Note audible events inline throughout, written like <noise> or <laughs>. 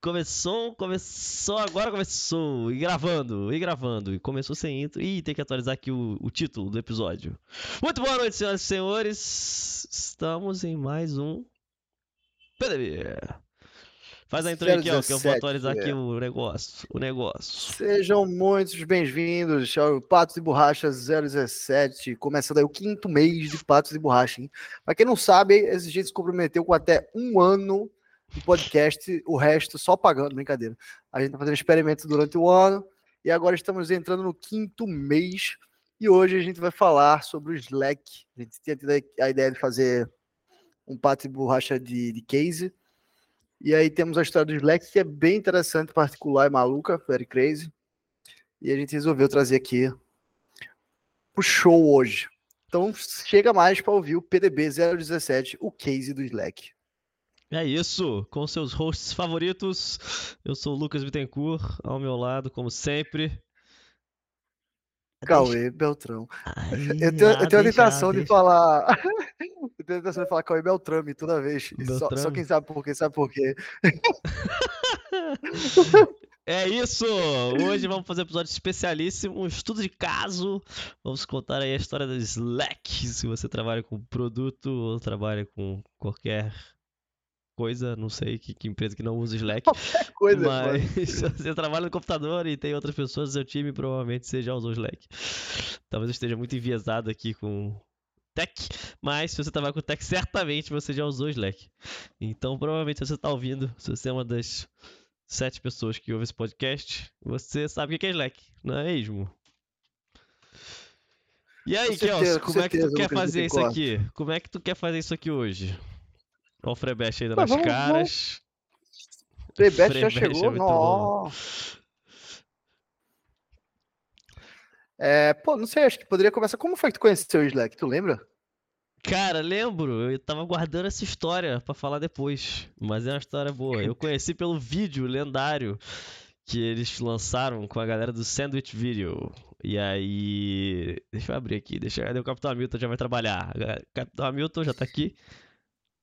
Começou, começou, agora começou. E gravando, e gravando. E começou sem intro. Ih, tem que atualizar aqui o, o título do episódio. Muito boa noite, senhoras e senhores. Estamos em mais um PDB. Faz a intro aí, Kel, que eu vou atualizar aqui o negócio. O negócio. Sejam muito bem-vindos ao Patos e Borracha 017. Começando aí o quinto mês de Patos e Borracha, hein? Pra quem não sabe, esse gente se comprometeu com até um ano do podcast, o resto só pagando, brincadeira. A gente tá fazendo experimentos durante o ano e agora estamos entrando no quinto mês e hoje a gente vai falar sobre o Slack. A gente tinha tido a ideia de fazer um pato de borracha de, de case. E aí temos a história do Slack, que é bem interessante, particular e maluca, very crazy. E a gente resolveu trazer aqui o show hoje. Então chega mais para ouvir o PDB 017, o case do Slack. É isso, com seus hosts favoritos. Eu sou o Lucas Bittencourt, ao meu lado, como sempre. Cauê Beltrão. Ai, eu, tenho, eu tenho a tentação de falar. <laughs> eu tenho a tentação de falar Cauê Beltrame toda vez. Só, só, quem sabe por quê, sabe por quê. <laughs> É isso! Hoje vamos fazer um episódio especialíssimo, um estudo de caso. Vamos contar aí a história do Slack. Se você trabalha com produto ou trabalha com qualquer coisa, não sei que, que empresa que não usa Slack. <laughs> Qualquer coisa, mas <laughs> se você trabalha no computador e tem outras pessoas do seu time, provavelmente você já usou Slack. Talvez eu esteja muito enviesado aqui com Tech, mas se você trabalha com Tech, certamente você já usou Slack. Então, provavelmente, se você está ouvindo, se você é uma das sete pessoas que ouve esse podcast, você sabe o que é Slack, não é mesmo? E aí, Kels, como é que tu quer fazer isso aqui? Como é que tu quer fazer isso aqui hoje? Olha o Frebest ainda nas vamos, caras. Vamos. Frebest já chegou? É Nossa. É, pô, não sei, acho que poderia começar. Como foi que tu conheceu o Slack? Tu lembra? Cara, lembro. Eu tava guardando essa história para falar depois. Mas é uma história boa. Eu conheci pelo vídeo lendário que eles lançaram com a galera do Sandwich Video. E aí. Deixa eu abrir aqui. Deixa eu... O Capitão Hamilton já vai trabalhar. O Capitão Hamilton já tá aqui.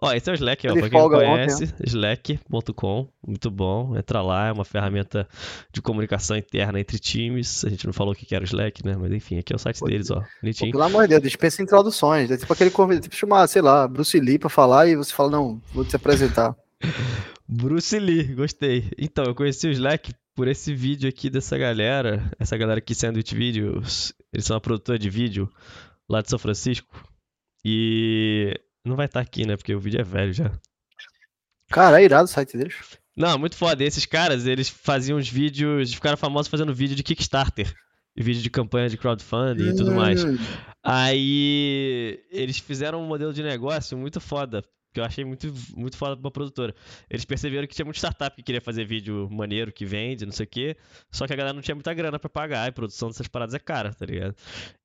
Ó, esse é o Slack, ó, pra quem não conhece, slack.com, muito bom, entra lá, é uma ferramenta de comunicação interna entre times, a gente não falou o que era o Slack, né, mas enfim, aqui é o site Pô, deles, ó, bonitinho. Pô, pelo amor de Deus, dispensa introduções, é tipo aquele convite, tipo chamar, sei lá, Bruce Lee pra falar e você fala, não, vou te apresentar. <laughs> Bruce Lee, gostei. Então, eu conheci o Slack por esse vídeo aqui dessa galera, essa galera aqui, Sandwich Videos, eles são uma produtora de vídeo lá de São Francisco, e não vai estar tá aqui, né? Porque o vídeo é velho já. Cara, é irado o site deles. Não, muito foda. E esses caras, eles faziam os vídeos, ficaram famosos fazendo vídeo de Kickstarter. Vídeo de campanha de crowdfunding e tudo mais. Hum. Aí eles fizeram um modelo de negócio muito foda que eu achei muito, muito foda pra uma produtora. Eles perceberam que tinha muito startup que queria fazer vídeo maneiro, que vende, não sei o quê, só que a galera não tinha muita grana para pagar, e produção dessas paradas é cara, tá ligado?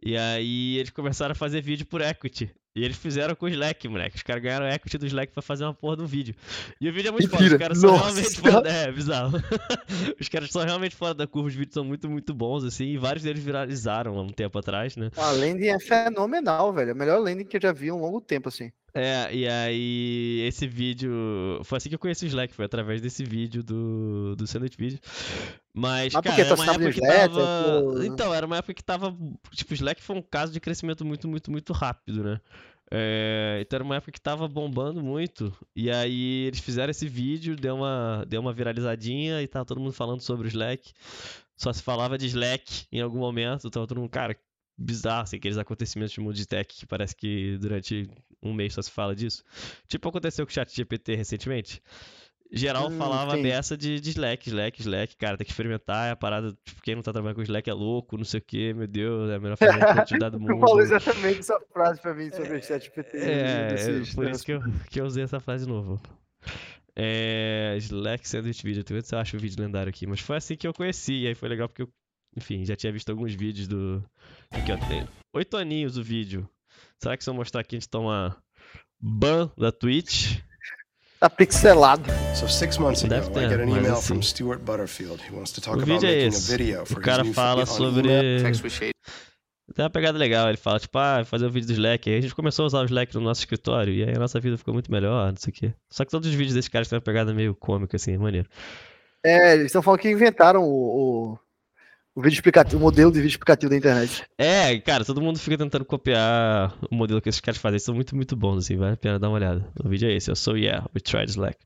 E aí eles começaram a fazer vídeo por equity. E eles fizeram com o Slack, moleque. Os caras ganharam equity do Slack pra fazer uma porra do vídeo. E o vídeo é muito Mentira. foda. Os caras são realmente foda. É, bizarro. <laughs> os caras são realmente fora da curva. Os vídeos são muito, muito bons, assim. E vários deles viralizaram há um tempo atrás, né? A landing é fenomenal, velho. A melhor landing que eu já vi há um longo tempo, assim. É, e aí esse vídeo. Foi assim que eu conheci o Slack, foi através desse vídeo do, do Sandwich Video. Mas, Mas cara, era uma época que Slack, tava. Então, era uma época que tava. Tipo, o Slack foi um caso de crescimento muito, muito, muito rápido, né? É, então era uma época que tava bombando muito. E aí eles fizeram esse vídeo, deu uma, deu uma viralizadinha e tava todo mundo falando sobre o Slack. Só se falava de Slack em algum momento. Tava todo mundo, cara, bizarro, assim, aqueles acontecimentos de mundo de tech que parece que durante um mês só se fala disso. Tipo aconteceu com o chat GPT recentemente. Geral hum, falava sim. dessa de, de, Slack, Slack, Slack, cara, tem que experimentar, é a parada, tipo, quem não tá trabalhando com Slack é louco, não sei o que, meu Deus, é a melhor ferramenta do <laughs> mundo. Tu falou exatamente essa frase pra mim sobre o chat GPT. É, é por isso que eu, que eu usei essa frase de novo. É, Slack Sandwich Video, eu ver se eu acho o vídeo lendário aqui, mas foi assim que eu conheci, e aí foi legal porque eu, enfim, já tinha visto alguns vídeos do... Aqui, ó, tem oito aninhos o vídeo. Será que se eu mostrar aqui a gente toma ban da Twitch? Tá pixelado. So six months ago, I get an email from Stuart Butterfield. He wants to talk about é making a video for o cara fala sobre tem uma pegada legal, ele fala, tipo, ah, fazer o vídeo do Slack. Aí a gente começou a usar o Slack no nosso escritório, e aí a nossa vida ficou muito melhor, não sei o quê. Só que todos os vídeos desses caras têm uma pegada meio cômica, assim, maneiro. É, eles estão falando que inventaram o, o, o, vídeo explicativo, o modelo de vídeo explicativo da internet. É, cara, todo mundo fica tentando copiar o modelo que esses caras fazem. Eles são muito, muito bons, assim, vale a pena dar uma olhada. O vídeo é esse, eu sou Yeah, we tried Slack.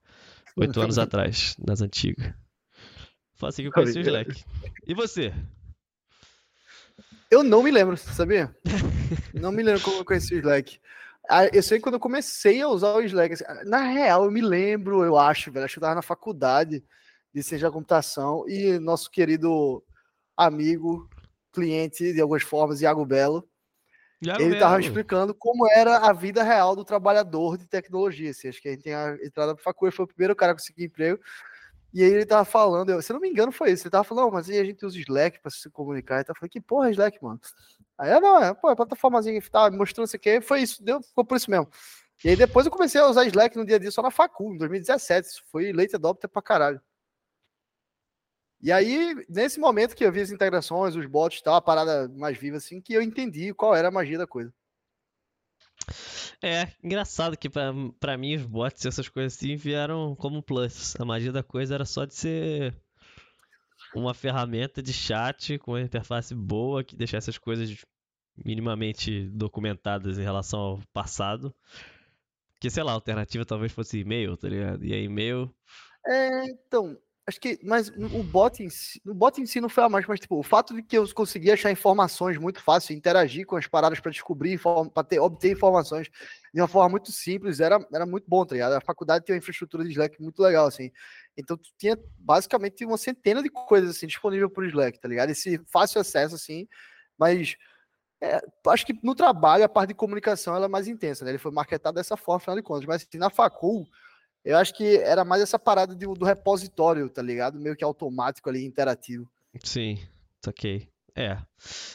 Oito anos atrás, nas antigas. Foi assim que eu conheci o Slack. E você? Eu não me lembro, sabia? <laughs> não me lembro como eu conheci o Slack. Ah, eu sei quando eu comecei a usar o Slack. Assim, na real, eu me lembro, eu acho, velho. Acho que eu tava na faculdade de ciência da computação e nosso querido amigo, cliente de algumas formas, Iago Belo, Iago ele estava explicando como era a vida real do trabalhador de tecnologia. Assim, acho que a gente tem a entrada para faculdade, foi o primeiro cara a conseguir emprego. E aí ele tava falando, eu, se eu não me engano, foi isso. Ele tava falando, mas aí a gente usa Slack para se comunicar. Ele tava falando, que porra é Slack, mano? Aí eu não, é, pô, é plataformazinha que tá mostrando isso aqui, foi isso, deu, ficou por isso mesmo. E aí depois eu comecei a usar Slack no dia a dia só na facul, em 2017. Isso foi late adopter pra caralho. E aí, nesse momento que eu vi as integrações, os bots e tal, a parada mais viva, assim, que eu entendi qual era a magia da coisa. É, engraçado que para mim os bots e essas coisas assim vieram como plus. A magia da coisa era só de ser uma ferramenta de chat com uma interface boa que deixasse as coisas minimamente documentadas em relação ao passado. Que, sei lá, a alternativa talvez fosse e-mail, tá ligado? E aí e-mail... É, então, Acho que, mas o bot em si, o bot em si não foi a mais, mas tipo, o fato de que eu consegui achar informações muito fácil, interagir com as paradas para descobrir, para obter informações de uma forma muito simples, era, era muito bom, tá ligado? A faculdade tem uma infraestrutura de Slack muito legal, assim. Então tinha basicamente uma centena de coisas assim disponível por Slack, tá ligado? Esse fácil acesso, assim, mas é, acho que no trabalho a parte de comunicação ela é mais intensa, né? Ele foi marketado dessa forma, afinal de contas, mas assim, na facul eu acho que era mais essa parada de, do repositório, tá ligado? Meio que automático ali, interativo. Sim, ok. É,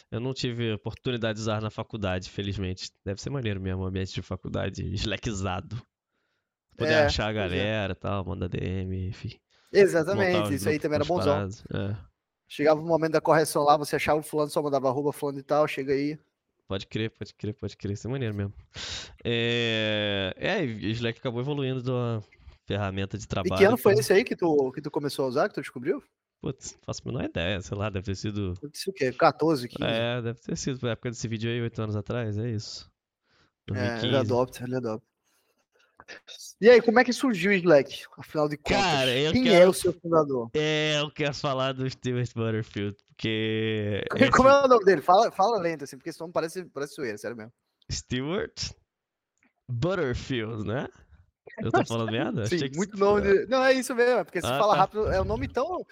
eu não tive oportunidade de usar na faculdade, felizmente. Deve ser maneiro mesmo, ambiente de faculdade <laughs> slackizado. Poder é, achar a é. galera e é. tal, mandar DM, enfim. Exatamente, isso aí também era bonzão. É. Chegava o momento da correção lá, você achava o fulano, só mandava arroba fulano e tal, chega aí. Pode crer, pode crer, pode crer. Isso é maneiro mesmo. É, é Slack acabou evoluindo uma ferramenta de trabalho. E que ano foi esse aí que tu, que tu começou a usar, que tu descobriu? Putz, faço a menor ideia, sei lá, deve ter sido. Deve o quê? 14, 15? É, deve ter sido, na época desse vídeo aí, 8 anos atrás, é isso. 2015. É, ele adopta, ele adopta. E aí, como é que surgiu o Slack, afinal de contas? Cara, Quem quero... é o seu fundador? É, eu quero falar do Stewart Butterfield, porque... <laughs> Como é o nome dele? Fala, fala lento, assim, porque esse nome parece, parece zoeira, sério mesmo. Stewart Butterfield, né? Eu tô falando merda? Sim, muito nome. De... Não, é isso mesmo, é porque se ah, fala tá. rápido, é um nome tão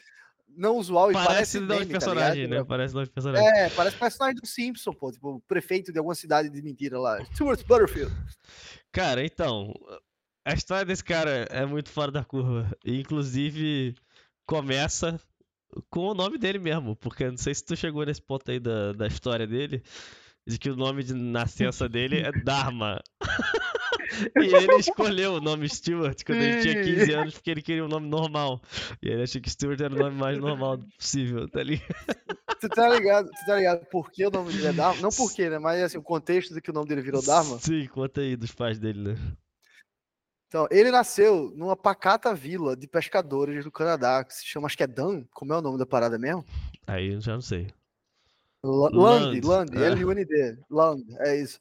não usual e parece, parece nome de tá personagem, tá né? Parece nome de personagem. É, parece personagem do Simpson, pô, tipo, o prefeito de alguma cidade de mentira lá, Stuart Butterfield. Cara, então, a história desse cara é muito fora da curva. Inclusive, começa com o nome dele mesmo, porque não sei se tu chegou nesse ponto aí da, da história dele, de que o nome de nascença dele é Dharma. <laughs> e ele escolheu o nome Stuart quando ele tinha 15 anos porque ele queria um nome normal. E ele achou que Stuart era o nome mais normal possível, tá ligado? Tu tá ligado, tu tá ligado por que o nome dele é Dharma? Não por quê, né? Mas assim, o contexto de que o nome dele virou Dharma. Sim, conta aí dos pais dele, né? Então, ele nasceu numa pacata vila de pescadores do Canadá, que se chama, acho que é Dan, como é o nome da parada mesmo? Aí eu já não sei. L Land, Land, é. L-U-N-D, Land, é isso.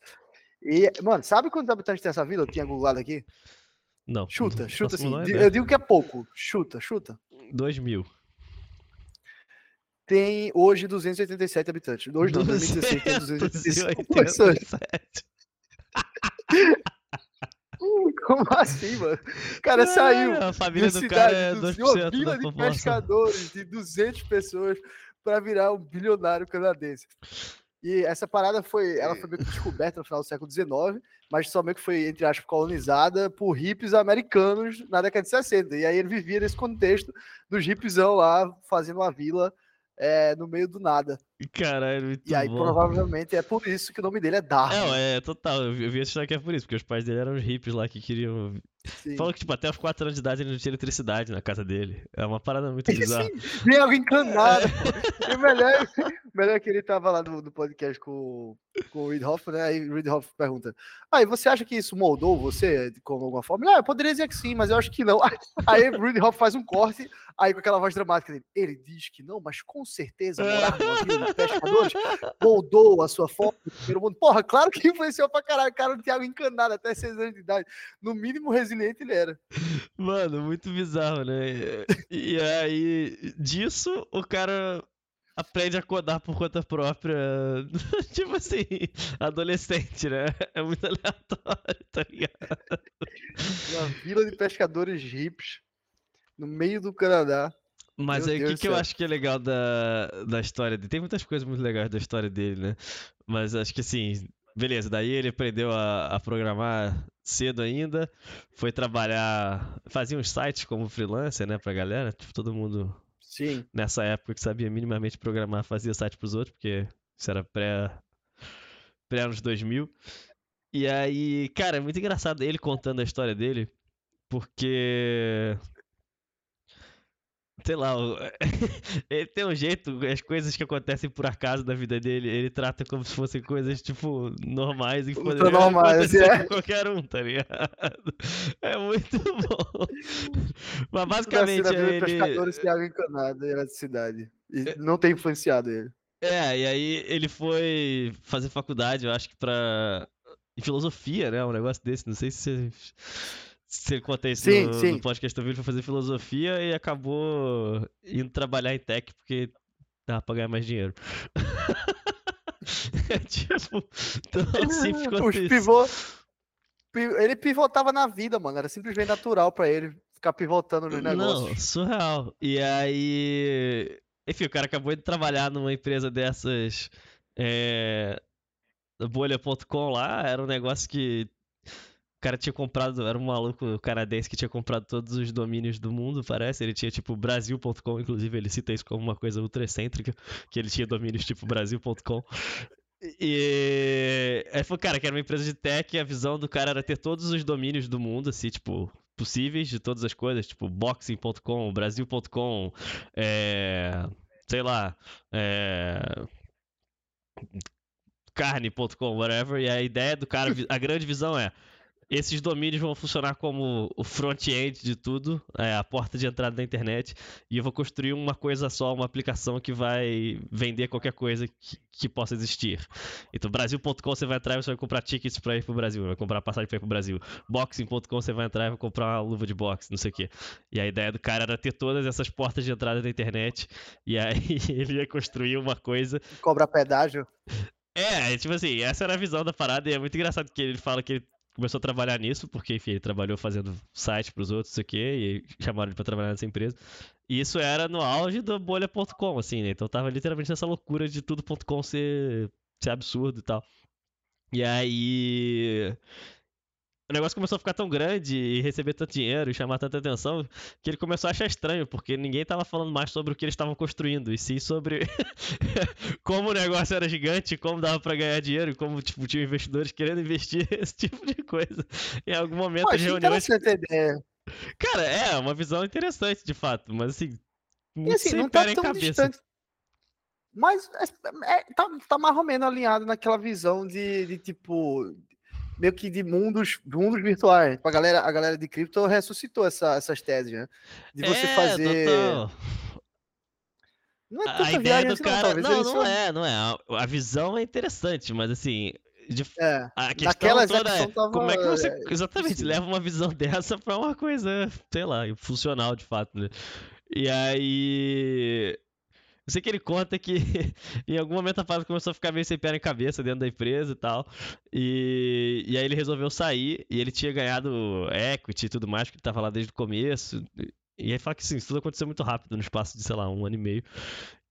E, mano, sabe quantos habitantes tem essa vila? Eu tinha googlado aqui? Não. Chuta, chuta assim. Eu digo que é pouco. Chuta, chuta. 2 mil. Tem hoje 287 habitantes. Hoje, 2016, tem 287 pessoas. <laughs> Como assim, mano? O cara é, saiu. A família do cidade, cara é 2% uma vila de pescadores de 200 pessoas para virar um bilionário canadense. E essa parada foi, ela foi meio que descoberta no final do século XIX, mas só meio que foi, entre aspas, colonizada por hippies americanos na década de 60. E aí ele vivia nesse contexto dos hippiesão lá, fazendo uma vila é, no meio do nada. Caralho, muito E aí, bom. provavelmente, é por isso que o nome dele é Darwin. Não, é total. Eu vi, história que é por isso, porque os pais dele eram os hippies lá que queriam. Sim. Falou que, tipo, até os 4 anos de idade ele não tinha eletricidade na casa dele. É uma parada muito <laughs> bizarra. Sim, vem algo encanado. pô. E melhor, melhor é que ele tava lá no, no podcast com, com o Reid Hoffman, né? Aí o Reid Hoffman pergunta: Ah, e você acha que isso moldou você de alguma forma? Ah, eu poderia dizer que sim, mas eu acho que não. <laughs> Aí o Reid Hoffman faz um corte, aí com aquela voz dramática dele. Ele diz que não, mas com certeza morar numa <laughs> de pescadores moldou a sua forma de ver o mundo. Porra, claro que influenciou pra caralho. O cara do Thiago encanado até 6 anos de idade. No mínimo resiliente ele era. Mano, muito bizarro, né? E aí, disso, o cara aprende a codar por conta própria. <laughs> tipo assim, adolescente, né? É muito aleatório, tá ligado? Uma vila de pescadores hips no meio do Canadá. Mas aí, o que, que eu acho que é legal da, da história dele? Tem muitas coisas muito legais da história dele, né? Mas acho que assim, beleza, daí ele aprendeu a, a programar cedo ainda, foi trabalhar, fazia uns sites como freelancer, né, pra galera, tipo, todo mundo Sim. nessa época que sabia minimamente programar fazia site pros outros, porque isso era pré, pré anos 2000. E aí, cara, é muito engraçado ele contando a história dele, porque sei lá, <laughs> ele tem um jeito, as coisas que acontecem por acaso na vida dele, ele trata como se fossem coisas, tipo, normais e que poderiam normais, é. com qualquer um, tá ligado? É muito bom. <laughs> Mas basicamente de ele... pescadores era de cidade. E não tem influenciado ele. É, e aí ele foi fazer faculdade, eu acho que pra... em filosofia, né, um negócio desse, não sei se você... Se ele conta isso Sim, no, sim. no podcast vídeo, foi fazer filosofia e acabou indo trabalhar em tech porque dava pra ganhar mais dinheiro. <laughs> é tipo, <laughs> tão simples quanto Os pivô. pi- Ele pivotava na vida, mano. Era simplesmente natural pra ele ficar pivotando nos negócios. Não, surreal. E aí. Enfim, o cara acabou de trabalhar numa empresa dessas. É, bolha.com lá, era um negócio que. O cara tinha comprado, era um maluco canadense que tinha comprado todos os domínios do mundo, parece. Ele tinha tipo Brasil.com, inclusive ele cita isso como uma coisa ultra excêntrica, que ele tinha domínios tipo Brasil.com. E aí falou, cara, que era uma empresa de tech e a visão do cara era ter todos os domínios do mundo, assim, tipo, possíveis de todas as coisas, tipo boxing.com, brasil.com, é, sei lá, é, carne.com, whatever, e a ideia do cara, a grande visão é esses domínios vão funcionar como o front-end de tudo, é, a porta de entrada da internet, e eu vou construir uma coisa só, uma aplicação que vai vender qualquer coisa que, que possa existir. Então, Brasil.com você vai entrar e você vai comprar tickets pra ir pro Brasil, vai comprar passagem pra ir pro Brasil. Boxing.com você vai entrar e vai comprar uma luva de boxe, não sei o quê. E a ideia do cara era ter todas essas portas de entrada da internet, e aí <laughs> ele ia construir uma coisa Cobra pedágio. é, tipo assim, essa era a visão da parada e é muito engraçado que ele fala que ele começou a trabalhar nisso, porque, enfim, ele trabalhou fazendo site pros outros, não sei o quê, e chamaram ele pra trabalhar nessa empresa. E isso era no auge da bolha.com, assim, né? Então tava literalmente nessa loucura de tudo.com ser, ser absurdo e tal. E aí. O negócio começou a ficar tão grande e receber tanto dinheiro e chamar tanta atenção que ele começou a achar estranho, porque ninguém tava falando mais sobre o que eles estavam construindo, e sim sobre <laughs> como o negócio era gigante, como dava pra ganhar dinheiro, e como tipo, tinha investidores querendo investir <laughs> esse tipo de coisa. Em algum momento Pô, reuniões. ideia. Cara, é uma visão interessante de fato, mas assim. E Muito assim, não tá tão cabeça. distante. Mas é, é- tá, tá mais ou menos alinhado naquela visão de, de, tipo. Meio que de mundos, mundos virtuais. A galera, a galera de cripto ressuscitou essa- essas teses, né? De você é, fazer. Não é A, ideia do assim, cara. não, Não, não é, não é. A, visão é interessante, mas assim. de- É, a questão toda é tava, como é que você é, exatamente possível. leva uma visão <laughs> dessa pra uma coisa, sei lá, funcional de fato, né? E aí. Eu sei que ele conta que <laughs> em algum momento a parada começou a ficar meio sem pé nem cabeça dentro da empresa e tal. E, e aí ele resolveu sair e ele tinha ganhado equity e tudo mais, porque ele tava lá desde o começo. E aí fala que sim, isso tudo aconteceu muito rápido, no espaço de, sei lá, um ano e meio.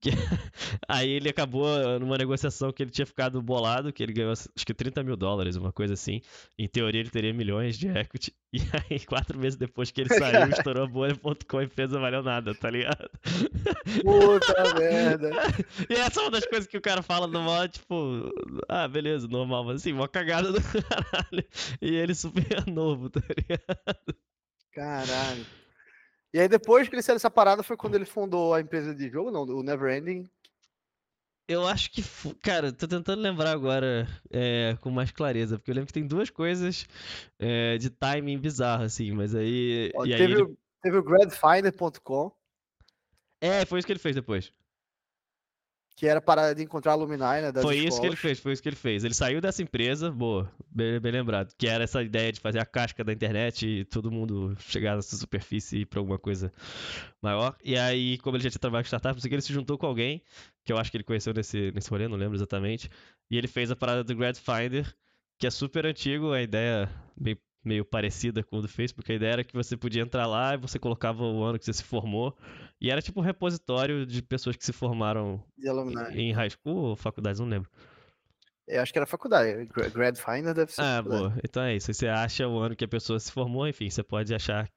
Que... <laughs> Aí ele acabou numa negociação que ele tinha ficado bolado, que ele ganhou acho que 30 mil dólares, uma coisa assim. Em teoria ele teria milhões de equity. <laughs> E aí, quatro meses depois que ele saiu, <laughs> estourou a bolha.com e a empresa valeu nada, tá ligado? Puta merda. E essa é uma das coisas que o cara fala no modo, tipo, ah, beleza, normal, mas assim, uma cagada do caralho. E ele super novo, tá ligado? Caralho. E aí depois que ele saiu dessa parada foi quando ele fundou a empresa de jogo, não, o Neverending. Eu acho que, cara, tô tentando lembrar agora é, com mais clareza, porque eu lembro que tem duas coisas é, de timing bizarro, assim, mas aí. Ó, teve, aí ele... o, teve o Gradfinder.com. É, foi isso que ele fez depois que era para de encontrar a Luminary, né? foi escolas. isso que ele fez, foi isso que ele fez. Ele saiu dessa empresa, boa, bem, bem, lembrado, que era essa ideia de fazer a casca da internet e todo mundo chegar nessa superfície e ir pra alguma coisa maior. E aí, como ele já tinha trabalhado com startup, não sei que ele se juntou com alguém, que eu acho que ele conheceu nesse, nesse rolê, não lembro exatamente. E ele fez a parada do Grad Finder, que é super antigo, a ideia bem meio parecida com o do Facebook. A ideia era que você podia entrar lá e você colocava o ano que você se formou. E era tipo um repositório de pessoas que se formaram em high school ou faculdades, não lembro. Eu acho que era faculdade. Grad Finder deve ser. Ah, boa. Então é isso. Você acha o ano que a pessoa se formou, enfim, você pode achar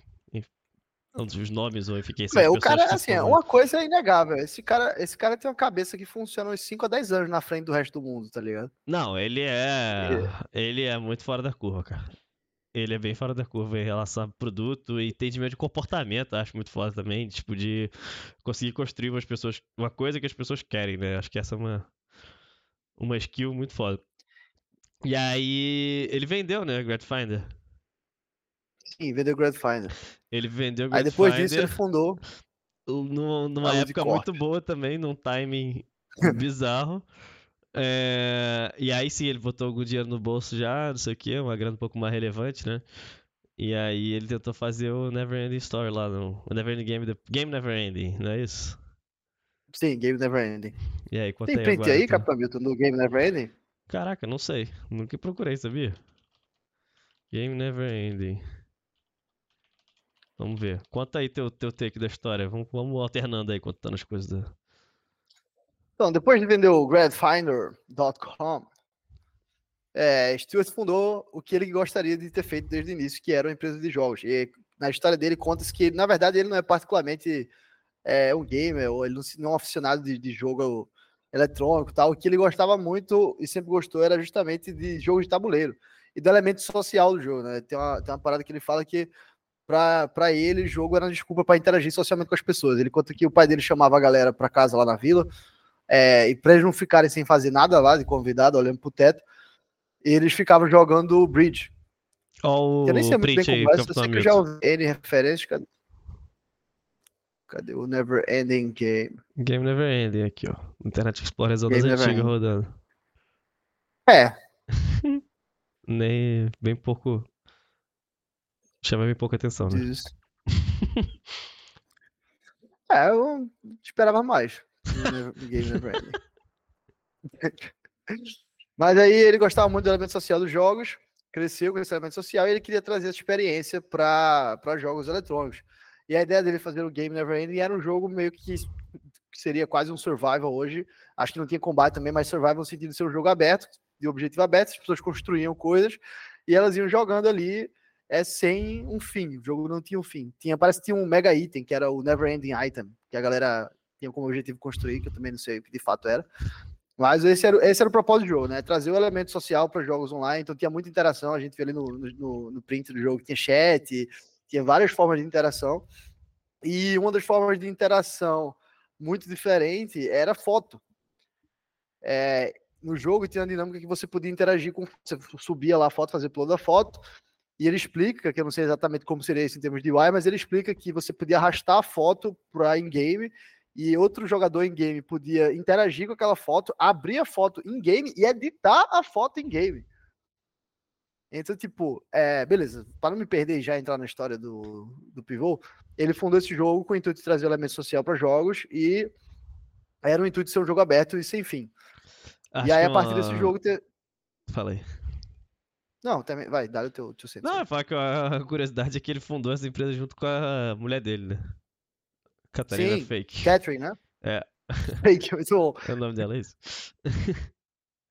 os nomes ou enfim, são O cara, assim, é uma coisa é inegável. Esse cara, esse cara tem uma cabeça que funciona uns 5 a 10 anos na frente do resto do mundo, tá ligado? Não, ele é. Ele é muito fora da curva, cara ele é bem fora da curva em relação a produto e entendimento de comportamento, acho muito foda também, tipo, de conseguir construir umas pessoas, uma coisa que as pessoas querem, né? Acho que essa é uma, uma skill muito foda. E aí, ele vendeu, né, Gradfinder? Sim, vendeu Gradfinder. Ele vendeu Gradfinder. Aí depois disso ele fundou. Numa época muito boa também, num timing bizarro. <laughs> É, e aí sim, ele botou algum dinheiro no bolso já, não sei o que, uma grana um pouco mais relevante, né? E aí ele tentou fazer o Never Ending Story lá no o Never Ending Game, the, Game Never Ending, não é isso? Sim, Game Never Ending. E aí, Tem print agora, aí, então? Capitão Milton, no Game Never Ending? Caraca, não sei. Nunca procurei, sabia? Game Never Ending. Vamos ver. Conta aí teu, teu take da história. Vamos, vamos alternando aí, contando as coisas da, então, depois de vender o Gradfinder.com, é, fundou o que ele gostaria de ter feito desde o início, que era uma empresa de jogos. E na história dele conta-se que, na verdade, ele não é particularmente é, um gamer, ou ele não é um aficionado de, de jogo eletrônico tal. O que ele gostava muito e sempre gostou era justamente de jogos de tabuleiro e do elemento social do jogo. Né? Tem, uma, tem uma parada que ele fala que para ele, jogo era uma desculpa para interagir socialmente com as pessoas. Ele conta que o pai dele chamava a galera para casa lá na vila é, e para eles não ficarem sem fazer nada lá, de convidado, olhando pro teto, eles ficavam jogando bridge. Olha o eu nem sei muito bem como é, eu sei que eu já ouvi N referências. Cadê? Cadê o Never Ending Game? Game Never Ending aqui, ó. Internet Explorer das antigas rodando. É. <laughs> nem bem pouco. Chama bem pouca atenção, né? Isso. <laughs> é, eu esperava mais. Game Never Ending. Mas aí ele gostava muito do elemento social dos jogos, cresceu com esse elemento social e ele queria trazer essa experiência para jogos eletrônicos. E a ideia dele fazer o Game Never Ending era um jogo meio que, seria quase um survival hoje. Acho que não tinha combate também, mas survival no sentido de ser um jogo aberto, de objetivo aberto, as pessoas construíam coisas e elas iam jogando ali é sem um fim. O jogo não tinha um fim. Tinha, parece que tinha um mega item, que era o Never Ending Item, que a galera tinha como objetivo construir, que eu também não sei o que de fato era. Mas esse era, esse era o propósito do jogo, né? Trazer o elemento social para jogos online, então tinha muita interação. A gente vê ali no, no, no print do jogo que tinha chat, tinha várias formas de interação. E uma das formas de interação muito diferente era foto. É, no jogo tinha a dinâmica que você podia interagir com. Você subia lá a foto, fazer upload da foto, e ele explica, que eu não sei exatamente como seria isso em termos de UI, mas ele explica que você podia arrastar a foto para in-game e outro jogador em game podia interagir com aquela foto, abrir a foto em game e editar a foto em game. Então, tipo, é, beleza, para não me perder e já entrar na história do, do pivô, ele fundou esse jogo com o intuito de trazer elemento social para jogos e era o intuito de ser um jogo aberto e sem fim. Acho e aí, a partir uma... desse jogo. Te... Falei. Não, também, vai, dá o teu, teu centro. Não, é que a curiosidade é que ele fundou essa empresa junto com a mulher dele, né? Catarina Sim, Fake. Catherine, né? É. <laughs> Fake, muito bom. É o nome dela, é isso? <laughs>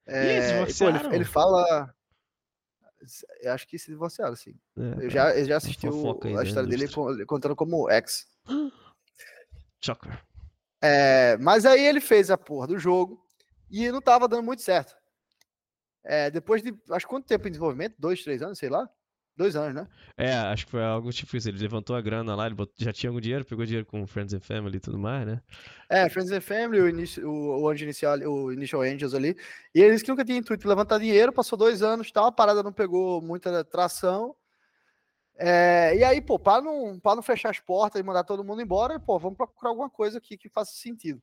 É, pô, ele, ele, fala. Eu acho que se divorciaram, sim. É, eu, já, eu já assisti o, a história dele contando como ex. <gasps> Choker. É, mas aí ele fez a porra do jogo e não tava dando muito certo. É, depois de. Acho quanto tempo em desenvolvimento? Dois, três anos, sei lá. Dois anos, né? É, acho que foi algo tipo isso. Ele levantou a grana lá, ele já tinha algum dinheiro, pegou dinheiro com Friends and Family e tudo mais, né? É, Friends and Family, o, inicio, o, o, inicial, o Initial Angels ali. E eles que nunca tinham intuito de levantar dinheiro, passou dois anos e tal, a parada não pegou muita tração. É, e aí, pô, para não, pra não fechar as portas e mandar todo mundo embora, pô, vamos procurar alguma coisa aqui que faça sentido.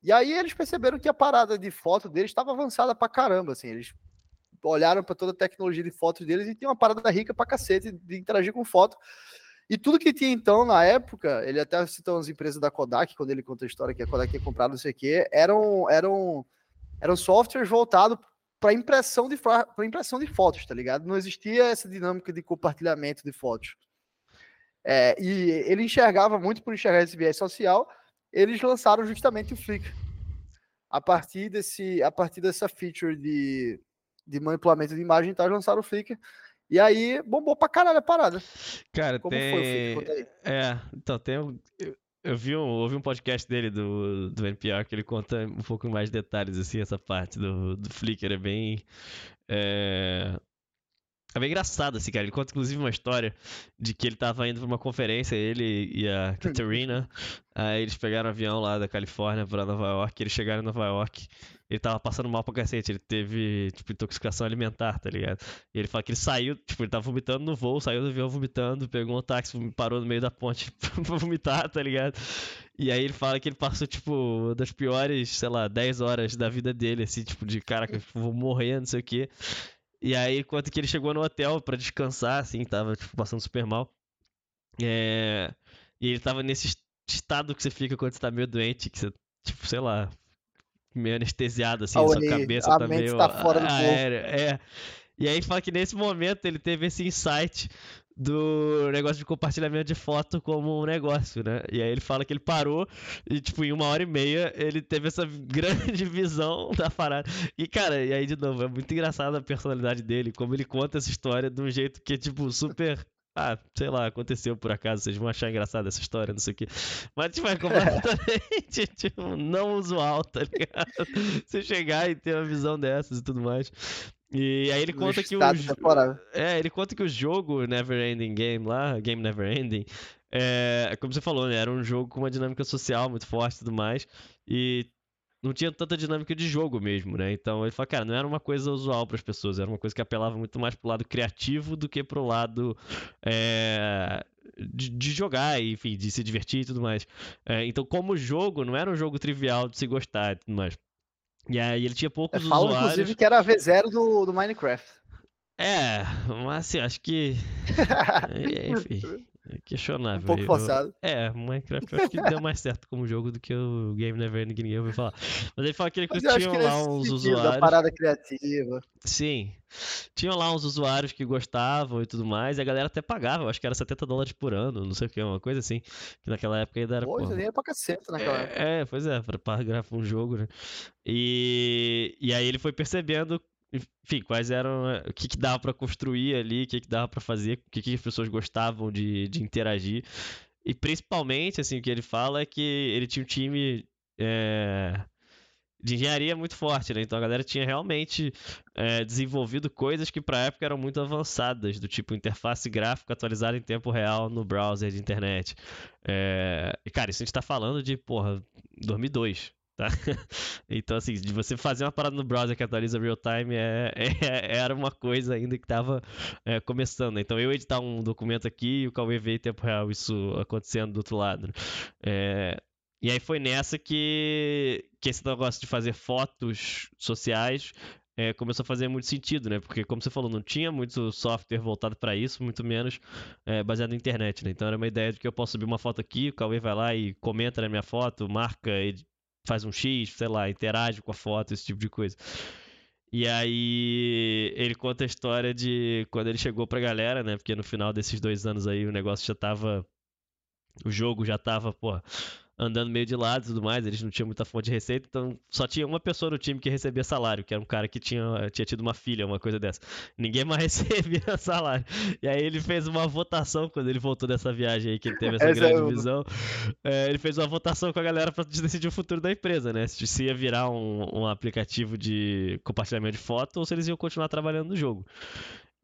E aí eles perceberam que a parada de foto deles estava avançada pra caramba, assim, eles olharam para toda a tecnologia de fotos deles e tinha uma parada rica pra cacete de interagir com foto. E tudo que tinha então na época, ele até citou as empresas da Kodak, quando ele conta a história que a Kodak tinha comprado, não sei o quê, eram, eram, eram softwares voltados para impressão de para impressão de fotos, tá ligado? Não existia essa dinâmica de compartilhamento de fotos. É, e ele enxergava muito por enxergar esse viés social, eles lançaram justamente o Flickr. A partir desse, a partir dessa feature de de manipulamento de imagem, então lançaram o Flickr. E aí bombou pra caralho a parada. Cara, Como tem... foi o Flickr? É, então tem. Eu, eu vi um, ouvi um podcast dele do, do NPR que ele conta um pouco mais detalhes, assim, essa parte do, do Flickr. É bem. É, é bem engraçado, assim, cara. Ele conta, inclusive, uma história de que ele tava indo pra uma conferência, ele e a <laughs> Katerina. aí eles pegaram um avião lá da Califórnia pra Nova York. Eles chegaram em Nova York. Ele tava passando mal pra cacete. Ele teve, tipo, intoxicação alimentar, tá ligado? E ele fala que ele saiu, tipo, ele tava vomitando no voo, saiu do avião vomitando, pegou um táxi, parou no meio da ponte <laughs> pra vomitar, tá ligado? E aí ele fala que ele passou, tipo, das piores, sei lá, 10 horas da vida dele, assim, tipo, de cara que vou morrer, não sei o quê. E aí, enquanto que ele chegou no hotel para descansar, assim, tava tipo, passando super mal. É... E ele tava nesse estado que você fica quando você tá meio doente, que você, tipo, sei lá, meio anestesiado, assim, a sua cabeça tá meio. Tá fora do aérea. É. E aí fala que nesse momento ele teve esse insight do negócio de compartilhamento de foto como um negócio, né? E aí ele fala que ele parou e, tipo, em uma hora e meia ele teve essa <laughs> grande visão da parada. E, cara, e aí, de novo, é muito engraçado a personalidade dele, como ele conta essa história de um jeito que é, tipo, super ah, sei lá, aconteceu por acaso, vocês vão achar engraçada essa história, não sei o quê. Mas, tipo, é completamente tipo, não usual, tá ligado? <laughs> Você chegar e ter uma visão dessas e tudo mais. E aí ele conta que o é, ele conta que o jogo Never Ending Game lá, Game Never Ending, é, como você falou, né, era um jogo com uma dinâmica social muito forte e tudo mais, e não tinha tanta dinâmica de jogo mesmo, né? Então ele fala, cara, não era uma coisa usual para as pessoas, era uma coisa que apelava muito mais pro lado criativo do que pro lado é, de, de, jogar, enfim, de se divertir e tudo mais. É, então, como jogo, não era um jogo trivial de se gostar e tudo mais. E aí ele tinha poucos é, falam, usuários. inclusive, que era a V0 do, do Minecraft. É, mas assim, acho que. <laughs> É, enfim. É questionável. Um pouco forçado. Eu, é, Minecraft eu acho que deu mais certo como jogo do que o Game Never Ending, ninguém ouviu falar. Mas ele fala que ele tinha lá uns usuários. Da parada criativa. Sim. Tinham lá uns usuários que gostavam e tudo mais, e a galera até pagava, eu acho que era 70 dólares por ano, não sei o que, uma coisa assim. Que naquela época ainda era. Pois, nem era pra cacete naquela é, época. É, pois é, pra pagar um jogo, né? E, e aí ele foi percebendo enfim, quais eram. Eh, o que, que dava para construir ali, o que, que dava para fazer, o que, que as pessoas gostavam de, de interagir. E principalmente, assim, o que ele fala é que ele tinha um time é, de engenharia muito forte, né? Então a galera tinha realmente é, desenvolvido coisas que pra época eram muito avançadas, do tipo interface gráfica atualizada em tempo real no browser de internet. É, e, cara, isso a gente tá falando de, porra, 2002. Tá? <laughs> Então, assim, de você fazer uma parada no browser que atualiza real time é, <laughs> é, era uma coisa ainda que estava é, começando. Então, eu editar um documento aqui e o Cauê ver em tempo real isso acontecendo do outro lado. É, e aí foi nessa que, que esse negócio de fazer fotos sociais é, começou a fazer muito sentido, né? Porque, como você falou, não tinha muito software voltado para isso, muito menos é, baseado na internet, né? Então era uma ideia de que eu posso subir uma foto aqui, o Cauê vai lá e comenta na minha foto, marca, faz um X, sei lá, interage com a foto, esse tipo de coisa. E aí ele conta a história de quando ele chegou pra galera, né? Porque no final desses dois anos aí o negócio já tava. O jogo já tava, pô, andando meio de lado e tudo mais, eles não tinham muita fonte de receita, então só tinha uma pessoa no time que recebia salário, que era um cara que tinha, tinha tido uma filha, uma coisa dessa. Ninguém mais <laughs> recebia salário. E aí ele fez uma votação quando ele voltou dessa viagem aí, que ele teve essa, essa grande é visão. É, ele fez uma votação com a galera para decidir o futuro da empresa, né? Se ia virar um, um aplicativo de compartilhamento de foto ou se eles iam continuar trabalhando no jogo.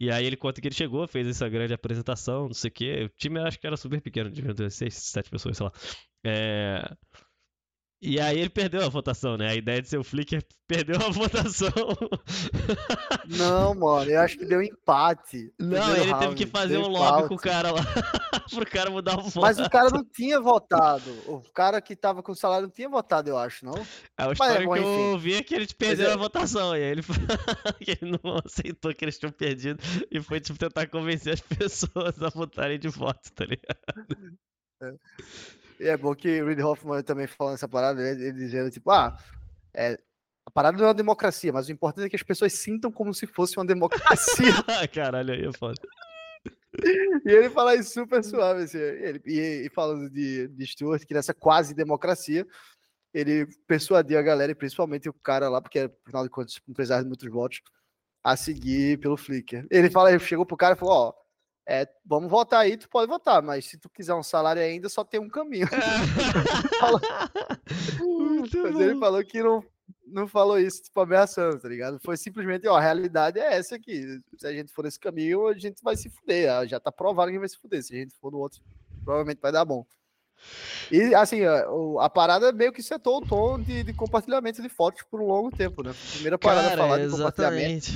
E aí ele conta que ele chegou, fez essa grande apresentação, não sei o quê. O time acho que era super pequeno, devia ter seis, sete pessoas, sei lá. É... E aí ele perdeu a votação, né? A ideia de ser o Flicker <laughs> perdeu a votação. <laughs> Não, mano, eu acho que deu empate. Não, ele round, teve que fazer um lobby com o cara lá <laughs> pro cara mudar o voto. Mas o cara não tinha votado. O cara que tava com o salário não tinha votado, eu acho, não? É, história Mas, que enfim. eu ouvi é que ele perdeu é... a votação. E aí ele, ele não aceitou que eles tinham perdido e foi tipo, tentar convencer as pessoas a votarem de voto, tá ligado? É. E é bom que o Reid Hoffman também falando essa parada, ele, ele dizendo, tipo, ah, é, a parada não é uma democracia, mas o importante é que as pessoas sintam como se fosse uma democracia. <laughs> Caralho, aí é foda. E ele fala isso super suave, assim, ele, e, e, falando de, de Stuart, que nessa quase democracia, ele persuadiu a galera, e principalmente o cara lá, porque afinal de contas, apesar de muitos votos, a seguir pelo Flickr. Ele fala, ele chegou pro cara e falou, ó, é, vamos votar aí, tu pode votar, mas se tu quiser um salário ainda, só tem um caminho. <laughs> mas ele falou que não, não falou isso, tipo, ameaçando, tá ligado? Foi simplesmente, ó, a realidade é essa aqui. Se a gente for nesse caminho, a gente vai se fuder. Ah, já tá provado que vai se fuder. Se a gente for no outro, provavelmente vai dar bom. E assim, a, parada meio que setou o tom de, de, compartilhamento de fotos por um longo tempo, né? Primeira parada Cara, falar de compartilhamento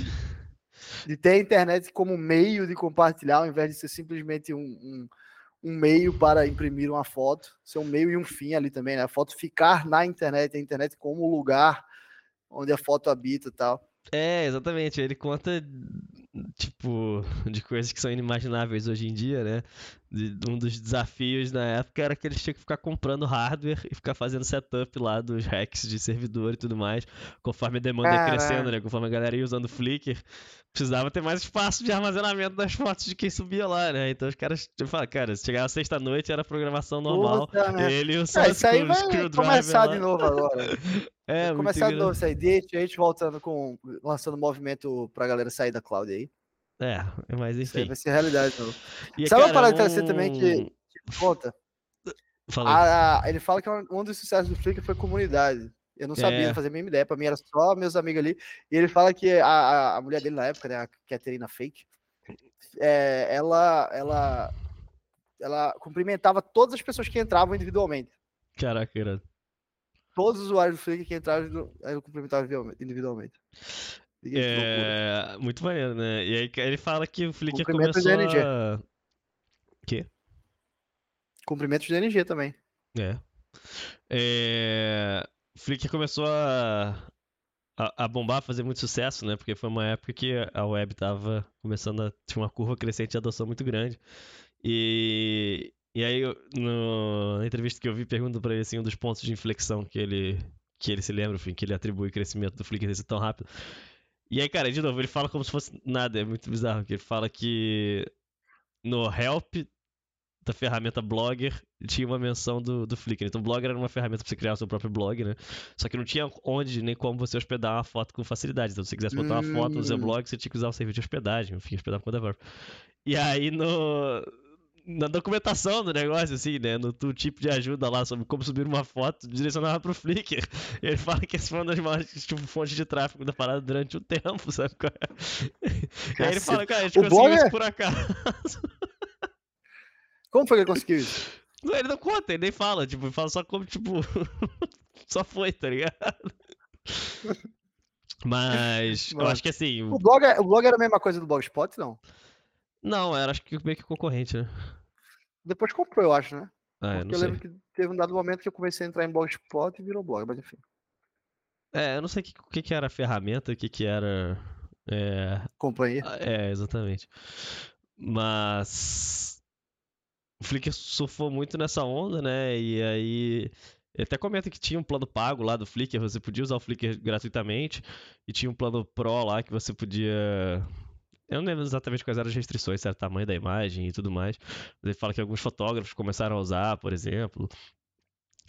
de ter a internet como meio de compartilhar, ao invés de ser simplesmente um, um, um, meio para imprimir uma foto, ser um meio e um fim ali também, né? A foto ficar na internet, a internet como lugar onde a foto habita e tal. É, exatamente. Ele conta, tipo, <laughs> de coisas que são inimagináveis hoje em dia, né? De, um dos desafios na época era que eles tinham que ficar comprando hardware e ficar fazendo setup lá dos hacks de servidor e tudo mais, conforme a demanda ia crescendo, né? Conforme a galera ia usando Flickr, precisava ter mais espaço de armazenamento das fotos de quem subia lá, né? Então os caras, tipo, cara, se chegava sexta-noite era programação normal. Puta, ele e o é, isso aí vai começar lá. de novo agora. <laughs> É, começar de novo isso aí. a gente voltando com. lançando movimento pra galera sair da cloud aí. É, mas enfim. Vai ser realidade novo. E, Sabe cara, uma parada um... interessante também que, que conta? A, a, ele fala que um dos sucessos do Flickr foi comunidade. Eu não sabia, é. não fazia a mesma ideia. Pra mim era só meus amigos ali. E ele fala que a, a mulher dele na época, né, a Caterina Fake, é, ela, ela, ela cumprimentava todas as pessoas que entravam individualmente. Caraca, era. Todos os usuários do Flickr que entravam, ela cumprimentava individualmente. É, muito maneiro, né? E aí ele fala que o Flickr começou de NG. a... Quê? Cumprimentos de NG também. É. é... Flickr começou a, a, a, bombar, a fazer muito sucesso, né? Porque foi uma época que a web tava começando a tinha uma curva crescente de adoção muito grande. E, e aí, no, na entrevista que eu vi, pergunto para ele assim, um dos pontos de inflexão que ele, que ele se lembra, enfim, que ele atribui o crescimento do Flickr ser tão rápido. E aí, cara, de novo, ele fala como se fosse nada, é muito bizarro, que ele fala que no Help da ferramenta Blogger tinha uma menção do, do Flickr. Então, o Blogger era uma ferramenta para você criar o seu próprio blog, né? Só que não tinha onde nem como você hospedar uma foto com facilidade. Então, se você quisesse botar uma foto no seu hum. blog, você tinha que usar o serviço de hospedagem, enfim, hospedar com whatever. E aí, no, na documentação do negócio, assim, né? No, no, tipo de ajuda lá sobre como subir uma foto, direcionava pro Flickr. <laughs> Ele fala que esse foi uma das maiores tipo, fontes de tráfego da parada durante o tempo, <laughs> sabe? É? Aí ele fala, cara, a gente o conseguiu isso por acaso. <laughs> Como foi que ele conseguiu isso? Ele não conta, ele nem fala, tipo, ele fala só como, tipo, só foi, tá ligado? Mas Mano, eu acho que assim. O blog, é, o blog era a mesma coisa do Blogspot, não? Não, era acho que meio que concorrente, né? Depois comprou, eu acho, né? Ah, Porque eu lembro que teve um dado momento que eu comecei a entrar em Blogspot e virou blog, mas enfim. É, eu não sei o que, que, que era a ferramenta, o que, que era. É... Companhia. É, exatamente. Mas o Flickr surfou muito nessa onda, né? E aí Ele até comenta que tinha um plano pago lá do Flickr, você podia usar o Flickr gratuitamente, e tinha um plano Pro lá que você podia. Eu não lembro exatamente quais eram as restrições, era o tamanho da imagem e tudo mais. Ele fala que alguns fotógrafos começaram a usar, por exemplo.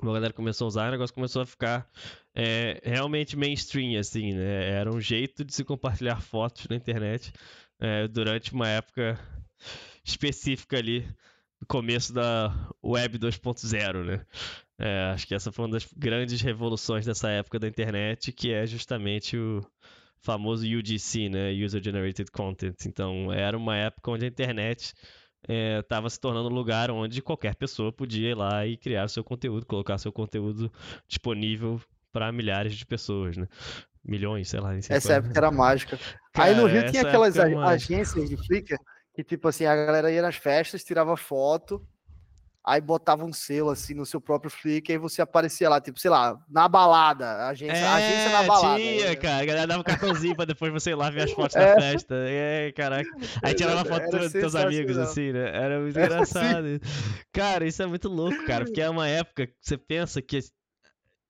A galera começou a usar, o negócio começou a ficar é, realmente mainstream, assim, né? Era um jeito de se compartilhar <laughs> fotos na internet é, durante uma época específica ali, começo da Web 2.0, né? É, acho que essa foi uma das grandes revoluções dessa época da internet, que é justamente o famoso UGC, né? User Generated Content. Então, era uma época onde a internet estava é, se tornando um lugar onde qualquer pessoa podia ir lá e criar seu conteúdo, colocar seu conteúdo disponível para milhares de pessoas, né? Milhões, sei lá. Essa época era mágica. Cara, Aí no Rio tinha aquelas é agências de Flickr que, tipo assim, a galera ia nas festas, tirava foto aí botava um selo assim no seu próprio Flickr e você aparecia lá, tipo, sei lá, na balada, a agência, é, agência na balada. Tinha, né? cara, a galera dava um cartãozinho pra depois você ir lá ver as <laughs> fotos é. da festa. É, caraca. Aí tirava foto dos teus amigos, assim, né? Era muito era engraçado. Assim. Cara, isso é muito louco, cara, porque é uma época que você pensa que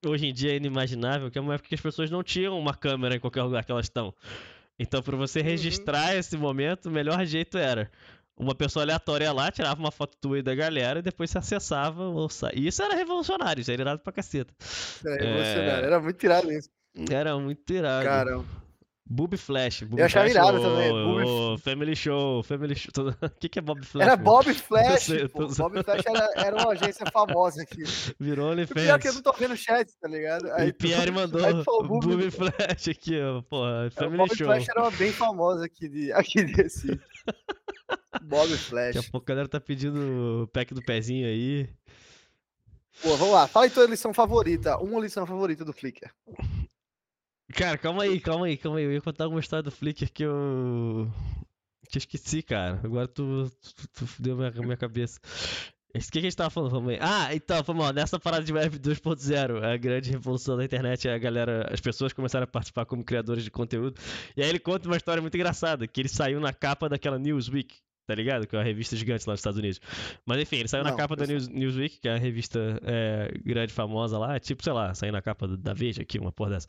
hoje em dia é inimaginável, que é uma época que as pessoas não tinham uma câmera em qualquer lugar que elas estão. Então, para você uhum. registrar uhum. esse momento, o melhor jeito era uma pessoa aleatória lá, tirava uma foto tua e da galera e depois se acessava ou sa... E isso era revolucionário, isso era irado pra caceta. Era revolucionário, é... era muito tirado isso. Era muito irado. Caramba. Boob Flash. Boob eu achava irado também. Oh, Family Show, Family Show. O <laughs> que, que é Bob Flash? Era Bob <laughs> Flash. Sei, Bob Flash era, era, uma agência famosa aqui. Virou OnlyFans. Pior que eu não tô vendo o chat, tá ligado? Aí, e Pierre <laughs> tu, mandou aí, pô, Boob, Boob Flash aqui, ó. Porra, Family Bob Show. Bob Flash era uma bem famosa aqui, de, aqui desse. Bob Flash. Daqui a pouco a galera tá pedindo o pack do pezinho aí. Pô, vamos lá. Fala então a lição favorita. Uma lição favorita do Flickr. Cara, calma aí, calma aí, calma aí. Eu ia contar alguma história do Flickr que eu. que eu esqueci, cara. Agora tu, tu, tu fudeu minha, minha cabeça. O que, que a gente tava falando? Vamos aí. Ah, então, vamos lá. Nessa parada de Web 2.0, a grande revolução da internet, a galera, as pessoas começaram a participar como criadores de conteúdo. E aí ele conta uma história muito engraçada, que ele saiu na capa daquela Newsweek, tá ligado? Que é uma revista gigante lá nos Estados Unidos. Mas enfim, ele saiu Não, na capa da News, Newsweek, que é a revista é, grande, famosa lá. Tipo, sei lá, saiu na capa da Veja aqui, uma porra dessa.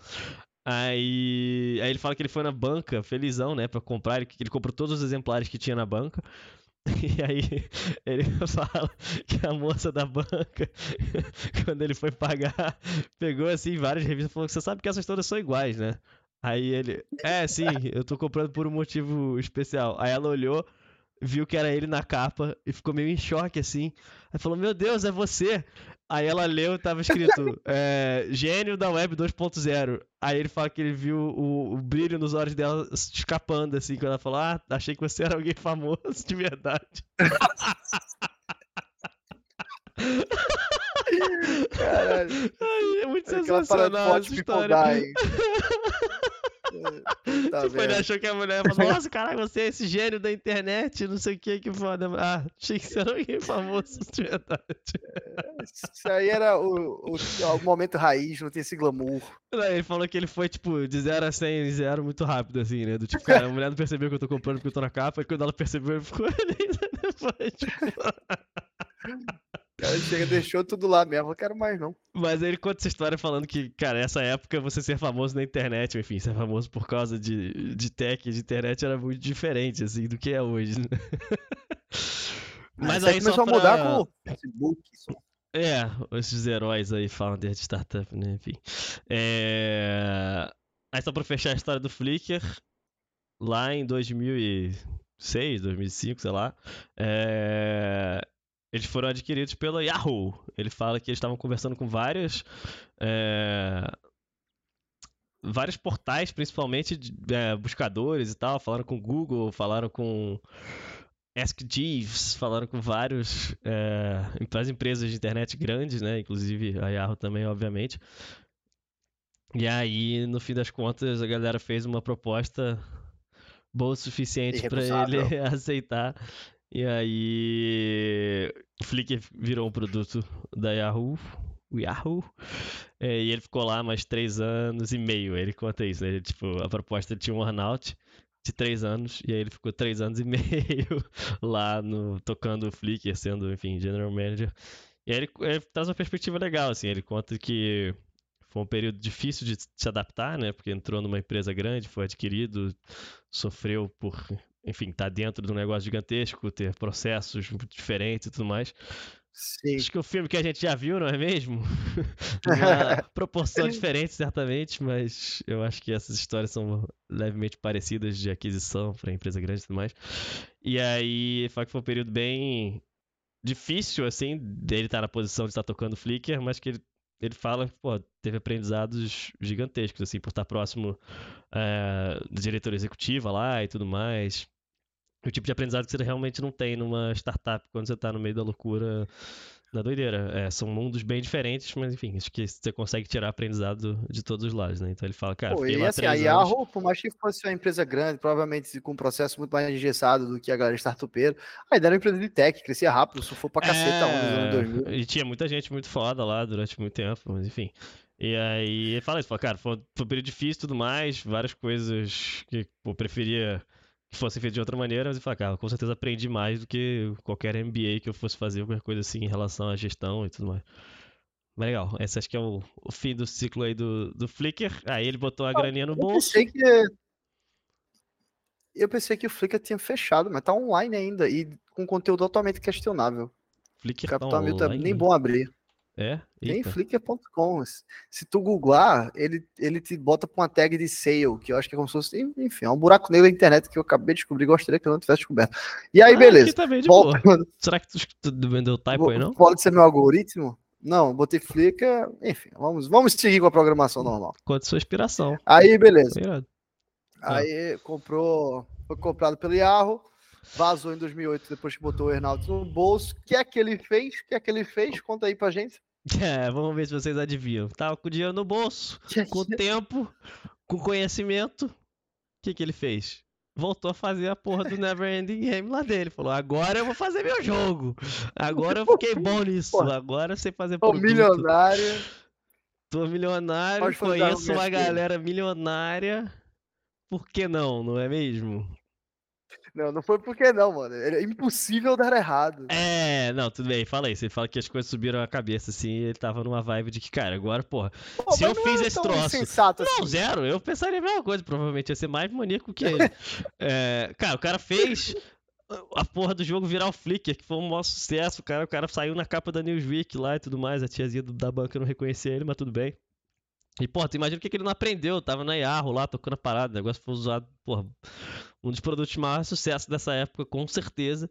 Aí, aí ele fala que ele foi na banca, felizão, né, pra comprar. Ele, ele comprou todos os exemplares que tinha na banca. <laughs> E aí ele <laughs> fala que a moça da banca, <laughs> quando ele foi pagar, pegou assim várias revistas e falou: Você sabe que essas todas são iguais, né? Aí ele, é, sim, eu tô comprando por um motivo especial. Aí ela olhou, viu que era ele na capa e ficou meio em choque assim. Aí falou: Meu Deus, é você! Aí ela leu e tava escrito <laughs> é, Gênio da Web 2.0. Aí ele fala que ele viu o, o, brilho nos olhos dela escapando, assim, quando ela falou: Ah, achei que você era alguém famoso de verdade. Caralho. Ai, é muito sensacional essa história. <laughs> <laughs> Tá tipo, ele achou que a mulher falou, nossa, caralho, você é esse gênio da internet, não sei o que, que foda. Ah, achei que você era alguém famoso de verdade. Isso aí era o, o, o, momento raiz, não tem esse glamour. Ele falou que ele foi, tipo, de 0 a 100 em 0 muito rápido, assim, né? Do tipo, cara, a mulher não percebeu que eu tô comprando porque eu tô na capa, e quando ela percebeu, ele ficou <laughs> ali depois, tipo <laughs> cara chega, deixou tudo lá mesmo, não quero mais não. Mas ele conta essa história falando que, cara, essa época você ser famoso na internet, enfim, ser famoso por causa de, de tech, de internet era muito diferente, assim, do que é hoje, né? <laughs> Mas aí começou pra... a mudar com o Facebook. É, esses heróis aí, founder de startup, né, enfim. É... Aí só pra fechar a história do Flickr, lá em 2006, 2005, sei lá, é... Eles foram adquiridos pela Yahoo. Ele fala que eles estavam conversando com várias. É, vários portais, principalmente de, é, buscadores e tal. Falaram com Google, falaram com Ask Jeeves, falaram com vários é, empresas de internet grandes, né? Inclusive a Yahoo também, obviamente. E aí, no fim das contas, a galera fez uma proposta boa o suficiente para ele <laughs> aceitar. E aí, o Flickr virou um produto da Yahoo, o Yahoo, é, e ele ficou lá mais três anos e meio. Ele conta isso, né? tipo, a proposta tinha um earnout de três anos, e aí ele ficou três anos e <laughs> meio lá no, tocando o Flickr, sendo, enfim, general manager. E aí ele, ele traz uma perspectiva legal, assim, ele conta que foi um período difícil de se adaptar, né? Porque entrou numa empresa grande, foi adquirido, sofreu por, enfim, estar tá dentro de um negócio gigantesco, ter processos diferentes e tudo mais. Sim. Acho que o filme que a gente já viu, não é mesmo? <laughs> Uma proporção <laughs> diferente, certamente, mas eu acho que essas histórias são levemente parecidas de aquisição para empresa grande e tudo mais. E aí, fala que foi um período bem difícil, assim, dele estar na posição de estar tocando Flickr, mas que ele, ele fala que teve aprendizados gigantescos, assim, por estar próximo é, do diretor executiva lá e tudo mais o tipo de aprendizado que você realmente não tem numa startup quando você está no meio da loucura, na doideira. É, são mundos bem diferentes, mas enfim, acho que você consegue tirar aprendizado de todos os lados, né? Então ele fala, cara, Pô, e lá assim, a Yahoo, por mais que fosse uma empresa grande, provavelmente com um processo muito mais engessado do que a galera startupeira, ainda era uma empresa de tech, crescia rápido, for pra caceta é... nos anos 2000. E tinha muita gente muito foda lá durante muito tempo, mas enfim. E aí ele fala isso, fala, cara, foi, um período difícil e tudo mais, várias coisas que eu preferia fosse feito de outra maneira, mas eu falei, cara, com certeza aprendi mais do que qualquer MBA que eu fosse fazer, qualquer coisa assim em relação à gestão e tudo mais. Mas legal, esse acho que é o, o fim do ciclo aí do, do Flickr. Aí ele botou a ah, graninha no bolso. Pensei que... Eu pensei que o Flickr tinha fechado, mas tá online ainda e com conteúdo totalmente questionável. Flickr Capital tá online? Tá nem bom abrir. É? Tem Flickr.com. Se tu googlar, ele, ele te bota com uma tag de sale, que eu acho que é como se fosse, enfim, é um buraco negro da internet que eu acabei de descobrir, gostaria que eu não tivesse descoberto. E aí, ah, beleza. Volta... Será que tu, tu vendeu typo aí, não? Pode ser meu algoritmo? Não, botei Flickr, enfim, vamos, vamos seguir com a programação normal. Quanto sua inspiração. Aí, beleza. Aí comprou, foi comprado pelo Yahoo vazou em 2008 depois que botou o Earnout no bolso. O que é que ele fez? O que é que ele fez? Conta aí pra gente. É, vamos ver se vocês adivinham. Tava com o dinheiro no bolso, <laughs> com tempo, com conhecimento. O que que ele fez? Voltou a fazer a porra do Never Ending Game lá dele. Falou, agora eu vou fazer meu jogo. Agora eu fiquei bom nisso. Agora eu sei fazer produto. Tô milionário. Tô milionário, conheço uma galera milionária. Por que não, não é mesmo? Não, não foi porque não, mano. É impossível dar errado. É, não, tudo bem, fala isso. Ele fala que as coisas subiram a cabeça, assim, ele tava numa vibe de que, cara, agora, porra, Pô, se eu fiz esse troço. Não, assim. zero, eu pensaria a mesma coisa, provavelmente ia ser mais maníaco que ele. <laughs> é, cara, o cara fez a porra do jogo virar o Flickr, que foi um maior sucesso, cara. O cara saiu na capa da Newsweek lá e tudo mais. A tiazinha da banca não reconhecia ele, mas tudo bem. E, porra, tu imagina o que, que ele não aprendeu? Tava na Yahoo lá, tocando a parada, o negócio foi usado, porra, um dos produtos de maior sucesso dessa época, com certeza.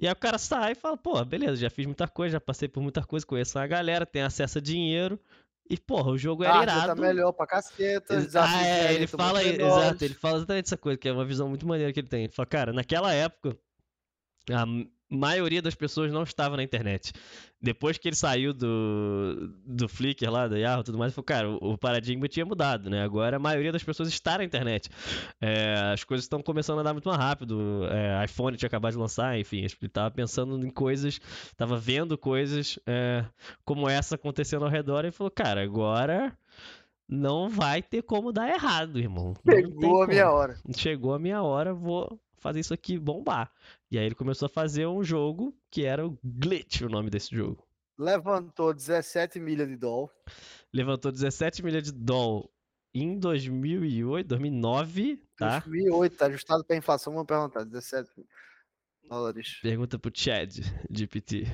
E aí o cara sai e fala, pô, beleza, já fiz muita coisa, já passei por muita coisa, conheço uma galera, tem acesso a dinheiro. E, porra, o jogo era ah, irado. Tá melhor pra caceta. Ah, é, ele fala, exato, ele fala exatamente essa coisa, que é uma visão muito maneira que ele tem. Ele fala, cara, naquela época, a maioria das pessoas não estava na internet. Depois que ele saiu do, do Flickr lá, da Yahoo e tudo mais, ele falou, cara, o, o, paradigma tinha mudado, né? Agora a maioria das pessoas está na internet. É, as coisas estão começando a andar muito mais rápido. É, iPhone tinha acabado de lançar, enfim, ele estava pensando em coisas, estava vendo coisas é, como essa acontecendo ao redor e falou, cara, agora não vai ter como dar errado, irmão. Chegou a minha hora. Chegou a minha hora, vou fazer isso aqui bombar. E aí ele começou a fazer um jogo que era o Glitch, o nome desse jogo. Levantou 17 milhas de dólar. Levantou 17 milhas de dólar em 2008, 2009, tá? 2008, tá ajustado para inflação, vamos perguntar, 17 dólares. Pergunta pro Chad, GPT.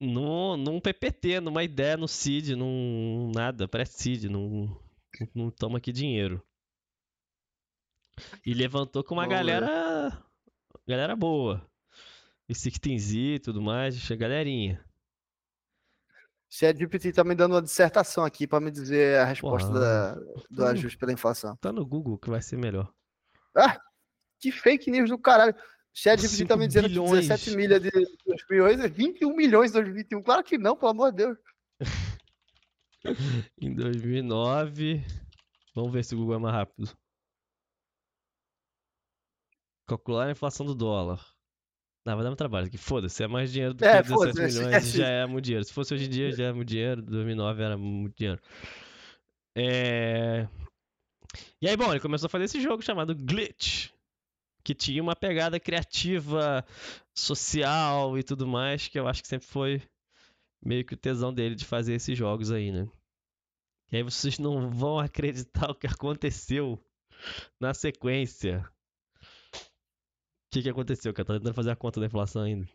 Num, num PPT, numa ideia, no CID, num nada, pré-CID, num, não toma aqui dinheiro. E levantou com uma Vamos galera. Ver. Galera boa. E 16Z e tudo mais, a galerinha. ChatGPT tá me dando uma dissertação aqui para me dizer a resposta da, do tá ajuste pela inflação. Tá no Google que vai ser melhor. Ah, que fake news do caralho. ChatGPT tá me dizendo bilhões. que 17 milhas de 2008 é 21 milhões de 2021. Claro que não, pelo amor de Deus. <laughs> em 2009. Vamos ver se o Google é mais rápido. Calcular a inflação do dólar. Não, vai dar muito trabalho aqui. Foda-se, é mais dinheiro do é, que 17 milhões. É, já é muito dinheiro. Se fosse hoje em dia, já é muito dinheiro. 2009 era muito dinheiro. É... E aí, bom, ele começou a fazer esse jogo chamado Glitch. que tinha uma pegada criativa, social e tudo mais, que eu acho que sempre foi meio que o tesão dele de fazer esses jogos aí, né? E aí vocês não vão acreditar o que aconteceu na sequência. O que, que aconteceu, cara? Tá tentando fazer a conta da inflação ainda.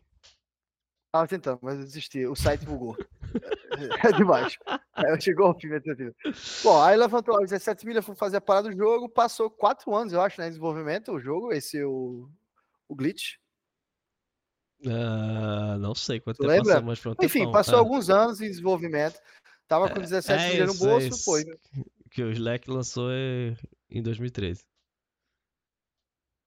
Tava tentando, mas eu desisti. O site bugou. <laughs> é demais. Aí chegou ao fim da tentativa. Bom, aí levantou 17 milhas, foi fazer a parada do jogo. Passou 4 anos, eu acho, né, em desenvolvimento o jogo, esse o, o glitch. Uh, não sei quanto tempo lembra? passou, mas foi um Enfim, tempão. passou é. alguns anos em desenvolvimento. Tava com 17 é, milhas no bolso, é foi. Que o Slack lançou em 2013.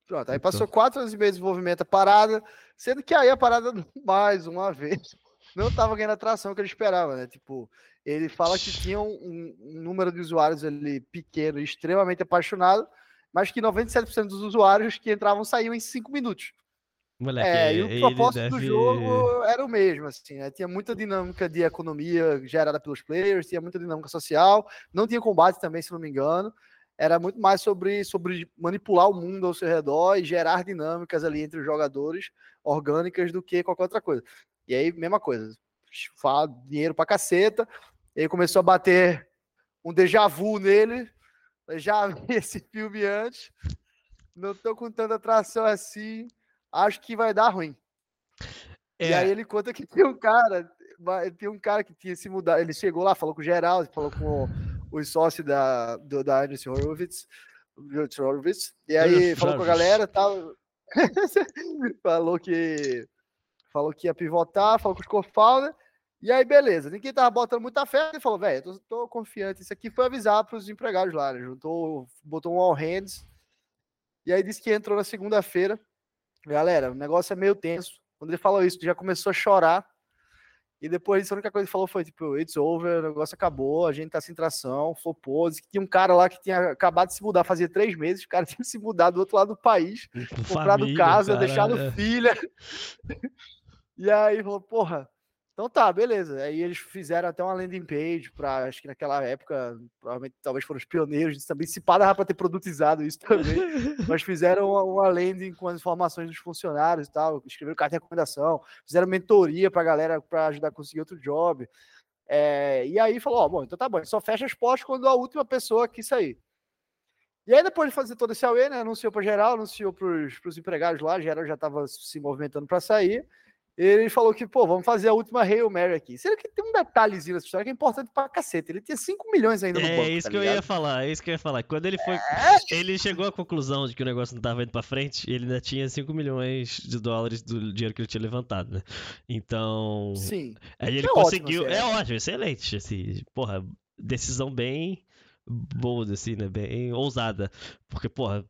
Pronto, aí então. passou quatro anos e meio de desenvolvimento a parada, sendo que aí a parada, <laughs> mais uma vez, não estava ganhando a atração que ele esperava, né? Tipo, ele fala que tinha um, um número de usuários ali pequeno, extremamente apaixonado, mas que 97% dos usuários que entravam saíam em 5 minutos. Moleque, é, e o propósito deve... do jogo era o mesmo, assim, né? Tinha muita dinâmica de economia gerada pelos players, tinha muita dinâmica social, não tinha combate também, se não me engano era muito mais sobre, sobre manipular o mundo ao seu redor e gerar dinâmicas ali entre os jogadores orgânicas do que qualquer outra coisa. E aí, mesma coisa, fala dinheiro pra caceta, e aí começou a bater um déjà vu nele, já vi <laughs> esse filme antes, não tô com tanta atração assim, acho que vai dar ruim. É. E aí ele conta que tem um cara, tem um cara que tinha se mudado, ele chegou lá, falou com o Geraldo, falou com os sócios da, do, da Anderson Horowitz, Horowitz, e aí falou com a galera tal. <laughs> falou que falou que ia pivotar, falou com os co e aí beleza, ninguém tava botando muita fé, ele falou, velho, tô, tô, confiante, isso aqui foi avisar para os empregados lá, né? juntou, botou um all hands, e aí disse que entrou na segunda-feira, galera, o negócio é meio tenso, quando ele falou isso, já começou a chorar, e depois disso, a única coisa que falou foi, tipo, it's over, o negócio acabou, a gente tá sem tração, flopou. Disse que tinha um cara lá que tinha acabado de se mudar, fazia três meses, o cara <laughs> tinha se mudado do outro lado do país, <laughs> comprado casa, cara, deixado é. filha. <laughs> e aí falou, porra, então tá, beleza. Aí eles fizeram até uma landing page para, acho que naquela época, provavelmente talvez foram os pioneiros também. Se pá, dava para ter produtizado isso <laughs> também. Mas fizeram uma, uma, landing com as informações dos funcionários e tal, escreveram carta de recomendação, fizeram mentoria para a galera para ajudar a conseguir outro job. É, e aí falou: ó, bom, então tá bom, só fecha as portas quando a última pessoa quis sair. E aí, depois de fazer todo esse AUE, né, anunciou para geral, anunciou para os empregados lá, geral já estava se movimentando para sair ele falou que, pô, vamos fazer a última Hail Mary aqui. Será que tem um detalhezinho nessa história que é importante pra caceta? Ele tinha 5 milhões ainda no é, banco. É isso tá que ligado? eu ia falar, é isso que eu ia falar. Quando ele foi. É... Ele chegou à conclusão de que o negócio não tava indo pra frente, ele ainda tinha 5 milhões de dólares do dinheiro que ele tinha levantado, né? Então. Sim. Aí ele é conseguiu. Ótimo, é ótimo, excelente. Assim, porra, decisão bem bold, assim, né? Bem ousada. Porque, porra,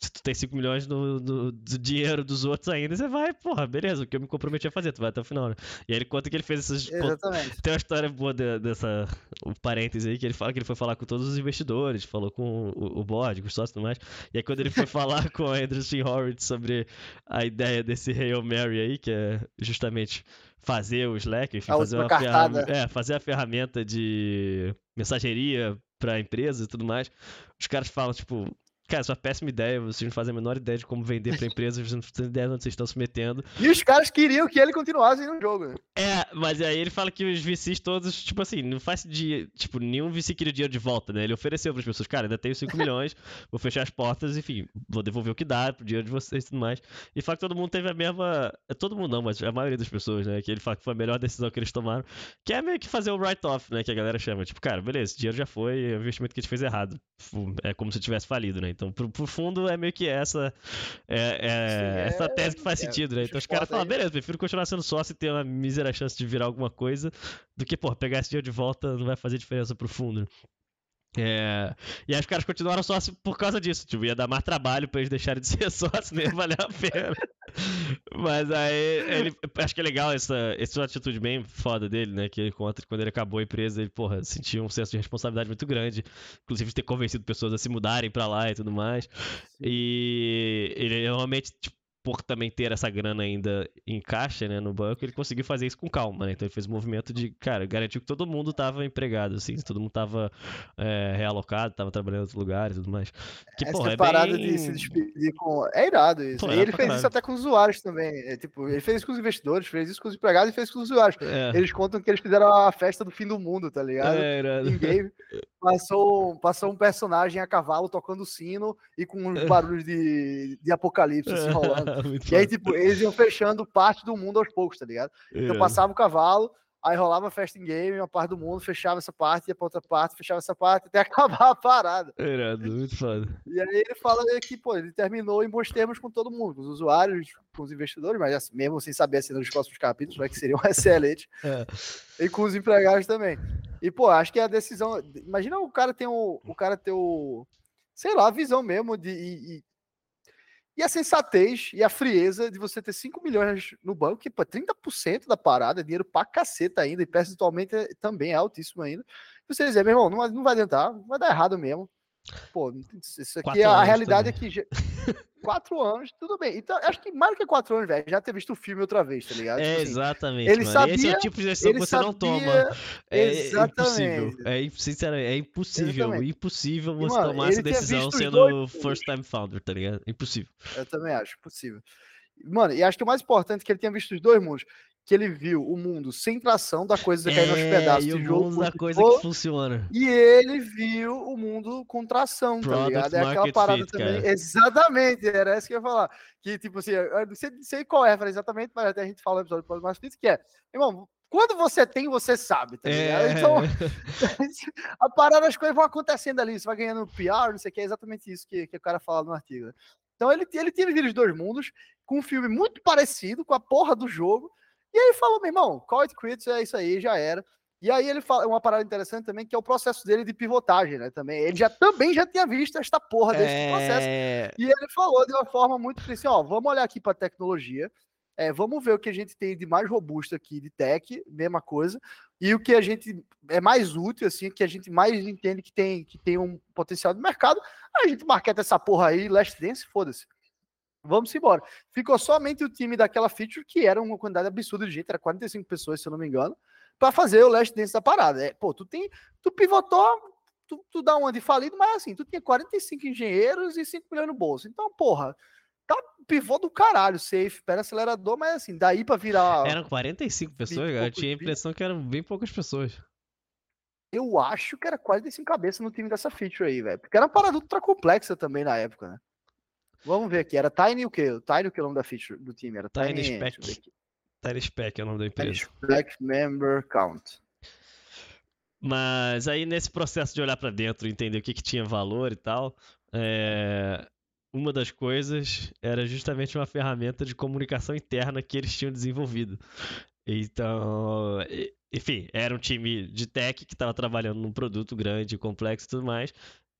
tu tem 5 milhões no, no, do dinheiro dos outros ainda, você vai, porra, beleza, o que eu me comprometi a fazer, tu vai até o final, né? E aí ele conta que ele fez essas. Exatamente. Tem uma história boa de, dessa. O parêntese aí, que ele fala que ele foi falar com todos os investidores, falou com o, o board, com os sócios e tudo mais. E aí quando ele foi falar <laughs> com a Anderson Horowitz sobre a ideia desse Hail Mary aí, que é justamente fazer o Slack, enfim, fazer, uma ferramenta, é, fazer a ferramenta de mensageria para empresa e tudo mais. Os caras falam, tipo, Cara, isso é uma péssima ideia, vocês não fazem a menor ideia de como vender pra empresa, vocês não têm ideia de onde vocês estão se metendo. E os caras queriam que ele continuasse no jogo, né? É, mas aí ele fala que os VCs todos, tipo assim, não faz de. Tipo, nenhum VC queria dinheiro de volta, né? Ele ofereceu pras pessoas, cara, ainda tenho 5 <laughs> milhões, vou fechar as portas, enfim, vou devolver o que dá pro dinheiro de vocês e tudo mais. E fala que todo mundo teve a mesma. É, todo mundo não, mas a maioria das pessoas, né? Que ele fala que foi a melhor decisão que eles tomaram, que é meio que fazer o write-off, né? Que a galera chama. Tipo, cara, beleza, esse dinheiro já foi, é o investimento que a gente fez errado. É como se tivesse falido, né? Então, pro, pro fundo, é meio que essa é, é, Sim, essa é, tese que faz é, sentido, né? Então os caras falam, beleza, prefiro continuar sendo sócio e ter uma mísera chance de virar alguma coisa do que, pô, pegar esse dinheiro de volta não vai fazer diferença pro fundo. É... E aí os caras continuaram sócio por causa disso. Tipo, ia dar mais trabalho pra eles deixarem de <laughs> ser sócio, nem valer a pena. Mas aí ele. Acho que é legal essa, essa atitude bem foda dele, né? Que ele conta que quando ele acabou a empresa, ele, porra, sentiu um senso de responsabilidade muito grande. Inclusive de ter convencido pessoas a se mudarem pra lá e tudo mais. E ele realmente, tipo, por também ter essa grana ainda em caixa, né, no banco, ele conseguiu fazer isso com calma, né? Então ele fez um movimento de, cara, garantiu que todo mundo tava empregado, assim, todo mundo tava é, realocado, tava trabalhando em outros lugares e tudo mais. Que, Essa porra, é parada bem... de se despedir com... É irado isso. Pô, e ele fez isso até com os usuários também. É, tipo, ele fez isso com os investidores, fez isso com os empregados e fez isso com os usuários. É. Eles contam que eles fizeram a festa do fim do mundo, tá ligado? É, irado. Game. <laughs> Passou, passou um personagem a cavalo tocando sino e com uns barulhos de, de apocalipse assim, rolando. <laughs> e aí, tipo, eles iam fechando parte do mundo aos poucos, tá ligado? Então passava o cavalo, aí rolava festa em game, uma parte do mundo, fechava essa parte, ia pra outra parte, fechava essa parte, até <laughs> acabar a parada. Irado, muito foda. E aí ele fala que, pô, ele terminou em bons termos com todo mundo, com os usuários, com os investidores, mas assim, mesmo sem saber assim nos próximos capítulos, né, que seriam <laughs> excelentes, é. e com os empregados também. E, pô, acho que a decisão. Imagina o cara ter o. O cara ter o. Sei lá, a visão mesmo de. E, e a sensatez e a frieza de você ter 5 milhões no banco, que pô, 30% é da parada, é dinheiro pra caceta ainda, e percentualmente é, também é altíssimo ainda. E você dizer, meu irmão, não, não vai adiantar, vai dar errado mesmo. Pô, isso aqui, a realidade também. é que. <laughs> quatro anos, tudo bem. Então, acho que mais do que quatro anos, velho, já ter visto o filme outra vez, tá ligado? É, tipo assim, exatamente. Ele mano. sabia, Esse é o tipo de decisão que você sabia, não toma. É impossível. É, sinceramente, é impossível. Exatamente. Impossível você mano, tomar essa decisão sendo first time founder, tá ligado? Impossível. Eu também acho, impossível. Mano, e acho que o mais importante é que ele tenha visto os dois mundos que ele viu o mundo sem tração da coisa cair é, nos pedaços. E o mundo da coisa que funciona. E ele viu o mundo com tração, tá Product tá ligado? É aquela parada fit, também. Cara. Exatamente, era isso que eu ia falar. Que, tipo assim, eu não sei, não sei qual é, exatamente, mas até a gente fala no episódio do Product Market que é, irmão, quando você tem, você sabe, tá ligado? É. Então, <laughs> a parada, as coisas vão acontecendo ali, você vai ganhando PR, não sei o que, é exatamente isso que, que o cara fala no artigo. Então ele, ele visto os dois mundos, com um filme muito parecido, com a porra do jogo, e aí ele falou, meu irmão, call it quits, é isso aí, já era. E aí ele fala uma parada interessante também, que é o processo dele de pivotagem, né? Também. Ele já também já tinha visto esta porra desse é... processo. E ele falou de uma forma muito assim, ó, vamos olhar aqui para tecnologia, é, vamos ver o que a gente tem de mais robusto aqui de tech, mesma coisa, e o que a gente é mais útil, assim, que a gente mais entende que tem, que tem um potencial de mercado, a gente marqueta essa porra aí, Last Dance, foda-se. Vamos embora. Ficou somente o time daquela feature, que era uma quantidade absurda de gente, era 45 pessoas, se eu não me engano, para fazer o last dance da parada. É, pô, tu tem, tu pivotou, tu, tu dá uma de falido, mas assim, tu tinha 45 engenheiros e 5 milhões no bolso. Então, porra, tá pivô do caralho, safe, pera acelerador, mas assim, daí para virar. Eram 45 pessoas, eu tinha a impressão que eram bem poucas pessoas. Eu acho que era 45 cabeças no time dessa feature aí, velho. Porque era uma parada ultra complexa também na época, né? Vamos ver aqui. Era Tiny o quê? Tiny o que é o nome da feature do time? Era Tiny, Tiny Spec. Tiny Spec é o nome da empresa. Tiny Spec Member Count. Mas aí nesse processo de olhar para dentro, entender o que, que tinha valor e tal, é... uma das coisas era justamente uma ferramenta de comunicação interna que eles tinham desenvolvido. Então, enfim, era um time de tech que estava trabalhando num produto grande, complexo e tudo mais,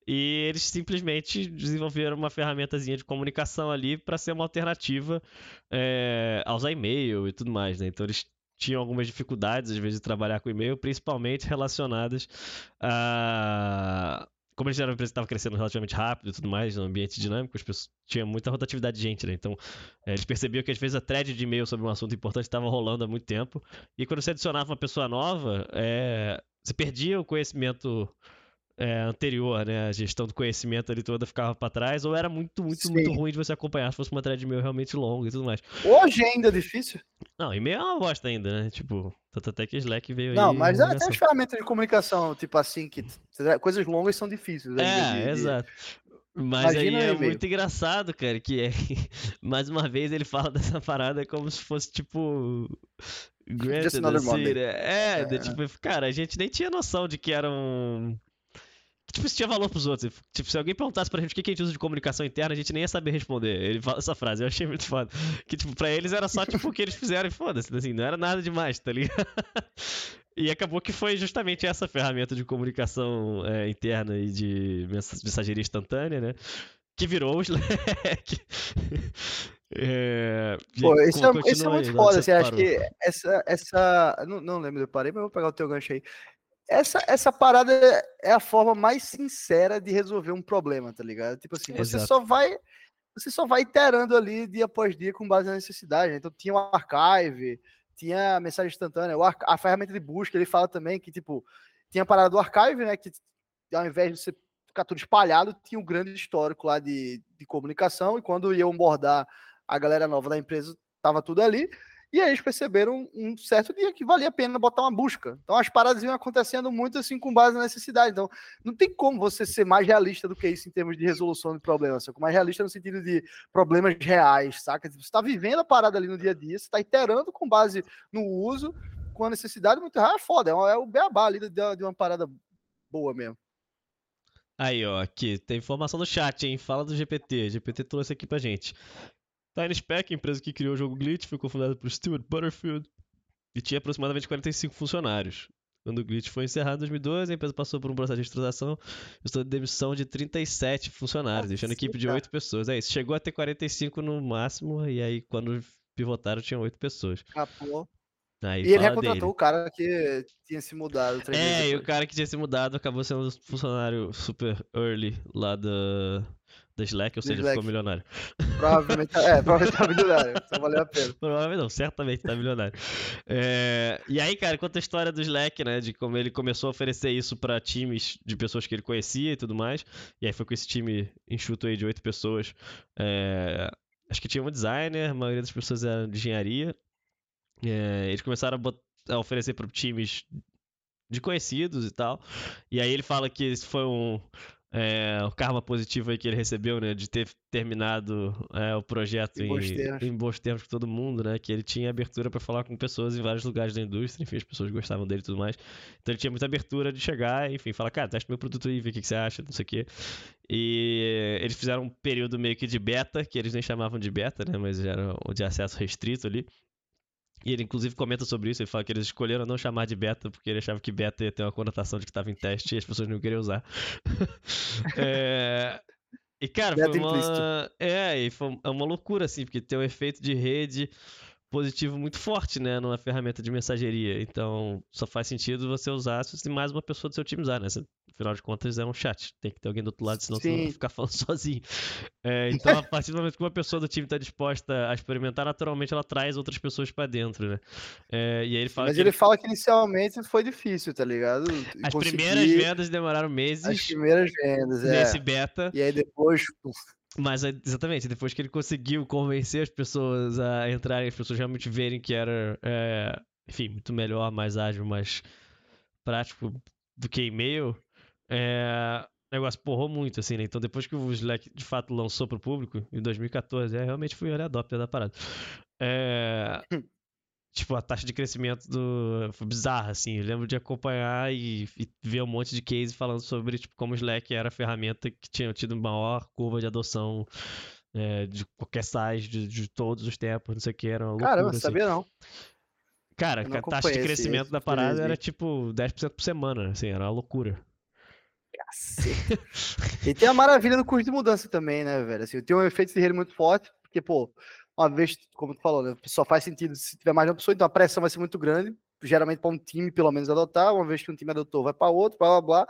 e eles simplesmente desenvolveram uma ferramentazinha de comunicação ali para ser uma alternativa é, a usar e-mail e tudo mais, né? Então eles tinham algumas dificuldades, às vezes, de trabalhar com e-mail, principalmente relacionadas a. Como eles eram uma empresa que estava crescendo relativamente rápido e tudo mais, no ambiente dinâmico, as pessoas tinha muita rotatividade de gente, né? Então, é, eles percebiam que às vezes a thread de e-mail sobre um assunto importante estava rolando há muito tempo. E quando você adicionava uma pessoa nova, é, você perdia o conhecimento é, anterior, né? A gestão do conhecimento ali toda ficava para trás, ou era muito, muito, Sim. muito ruim de você acompanhar se fosse uma thread meio realmente longa e tudo mais. Hoje ainda é difícil. Não, e-mail é uma bosta ainda, né? Tipo, tanto até que Slack veio Não, aí. Não, mas até as ferramentas de comunicação, tipo assim, que coisas longas são difíceis. É, de, exato. Mas Imagina aí é muito engraçado, cara, que é. <laughs> mais uma vez ele fala dessa parada como se fosse tipo. Granted, assim, né? é, é. tipo, cara, a gente nem tinha noção de que era um tipo, isso tinha valor pros outros. Tipo, se alguém perguntasse pra gente o que a gente usa de comunicação interna, a gente nem ia saber responder. Ele fala essa frase, eu achei muito foda. Que, tipo, pra eles era só, tipo, o que eles fizeram e foda-se, assim, não era nada demais, tá ligado? <laughs> E acabou que foi justamente essa ferramenta de comunicação é, interna e de mensageria instantânea, né? Que virou o Slack. <laughs> é, Pô, isso, é, isso é, muito aí, foda, assim, acho que essa, essa. Não, não lembro, eu parei, mas vou pegar o teu gancho aí. Essa, essa parada é a forma mais sincera de resolver um problema, tá ligado? Tipo assim, você Exato. só vai. você só vai iterando ali dia após dia com base na necessidade. Né? Então tinha o archive, tinha mensagem instantânea, a ferramenta de busca, ele fala também que, tipo, tinha a parada do archive, né? Que ao invés de você ficar tudo espalhado, tinha um grande histórico lá de, de comunicação, e quando iam abordar a galera nova da empresa, tava tudo ali. E aí eles perceberam um certo dia que valia a pena botar uma busca. Então as paradas iam acontecendo muito assim com base na necessidade. Então não tem como você ser mais realista do que isso em termos de resolução de problemas. Você mais realista no sentido de problemas reais, saca? Você está vivendo a parada ali no dia a dia, você está iterando com base no uso, com a necessidade muito rara, é foda. É o beabá ali de, uma parada boa mesmo. Aí, ó, aqui, tem informação no chat, hein? Fala do GPT. GPT trouxe aqui pra gente. Spec, a empresa que criou o jogo Glitch, foi cofundada por Stuart Butterfield e tinha aproximadamente 45 funcionários. Quando o Glitch foi encerrado em 2012, a empresa passou por um processo de estruturação e de demissão de 37 funcionários, deixando a equipe de 8 pessoas. É isso, chegou a ter 45 no máximo, e aí quando pivotaram tinha 8 pessoas. Acabou. Aí e ele recontratou dele. o cara que tinha se mudado. É, e o cara que tinha se mudado acabou sendo funcionário super early lá da, da Slack, ou seja, Slack. ficou milionário. Provavelmente, tá, é, provavelmente tá milionário, só valeu a pena. <laughs> Provavelmente não, certamente tá milionário. É, e aí, cara, conta a história do Slack, né, de como ele começou a oferecer isso para times de pessoas que ele conhecia e tudo mais, e aí foi com esse time enxuto aí de oito pessoas, é, acho que tinha um designer, a maioria das pessoas era de engenharia, é, eles começaram a, botar, a oferecer para times de conhecidos e tal. E aí ele fala que esse foi um, é, o karma positivo aí que ele recebeu, né, de ter terminado é, o projeto em, em, em, bons termos com todo mundo, né, que ele tinha abertura para falar com pessoas em vários lugares da indústria, enfim, as pessoas gostavam dele e tudo mais. Então ele tinha muita abertura de chegar, enfim, falar, cara, testa meu produto aí, vê o que, que você acha, não sei o quê. E eles fizeram um período meio que de beta, que eles nem chamavam de beta, né, mas era de acesso restrito ali. E ele inclusive comenta sobre isso, ele fala que eles escolheram não chamar de beta porque ele achava que beta ia ter uma conotação de que estava em teste e as pessoas não queriam usar. <laughs> é... E cara, beta foi uma... É, e foi uma loucura assim, porque tem um efeito de rede positivo muito forte, né, numa ferramenta de mensageria. Então, só faz sentido você usar se mais uma pessoa do seu time usar, né? Afinal de contas é um chat, tem que ter alguém do outro lado, senão Sim. você não vai ficar falando <laughs> sozinho. É, <laughs> então, a partir do momento que uma pessoa do time está disposta a experimentar, naturalmente ela traz outras pessoas para dentro, né? É, e aí ele fala Mas ele, ele, fala que inicialmente foi difícil, tá ligado? As Conseguir... primeiras vendas demoraram meses. As primeiras vendas, é. Nesse beta. E aí depois. Mas exatamente, depois que ele conseguiu convencer as pessoas a entrarem, as pessoas realmente verem que era, é, enfim, muito melhor, mais ágil, mais prático do que e-mail, é, o negócio porrou muito, assim, né? Então, depois que o Slack de fato lançou pro público, em 2014, é, realmente fui early adopter da parada. É, <laughs> tipo, a taxa de crescimento do... foi bizarra, assim. Eu lembro de acompanhar e, e, ver um monte de case falando sobre tipo, como o Slack era a ferramenta que tinha tido maior curva de adoção é, de qualquer size, de, de, todos os tempos, não sei o que, era uma loucura. Caramba, assim. sabia não. Cara, a taxa de crescimento esse, da parada era tipo 10% por semana, assim, era uma loucura. E tem a maravilha do curso de mudança também, né, velho? Assim, tem um efeito de rede muito forte, porque, pô, uma vez, como tu falou, né, só faz sentido se tiver mais uma pessoa, então a pressão vai ser muito grande, geralmente para um time, pelo menos, adotar. Uma vez que um time adotou, vai para outro, blá blá blá.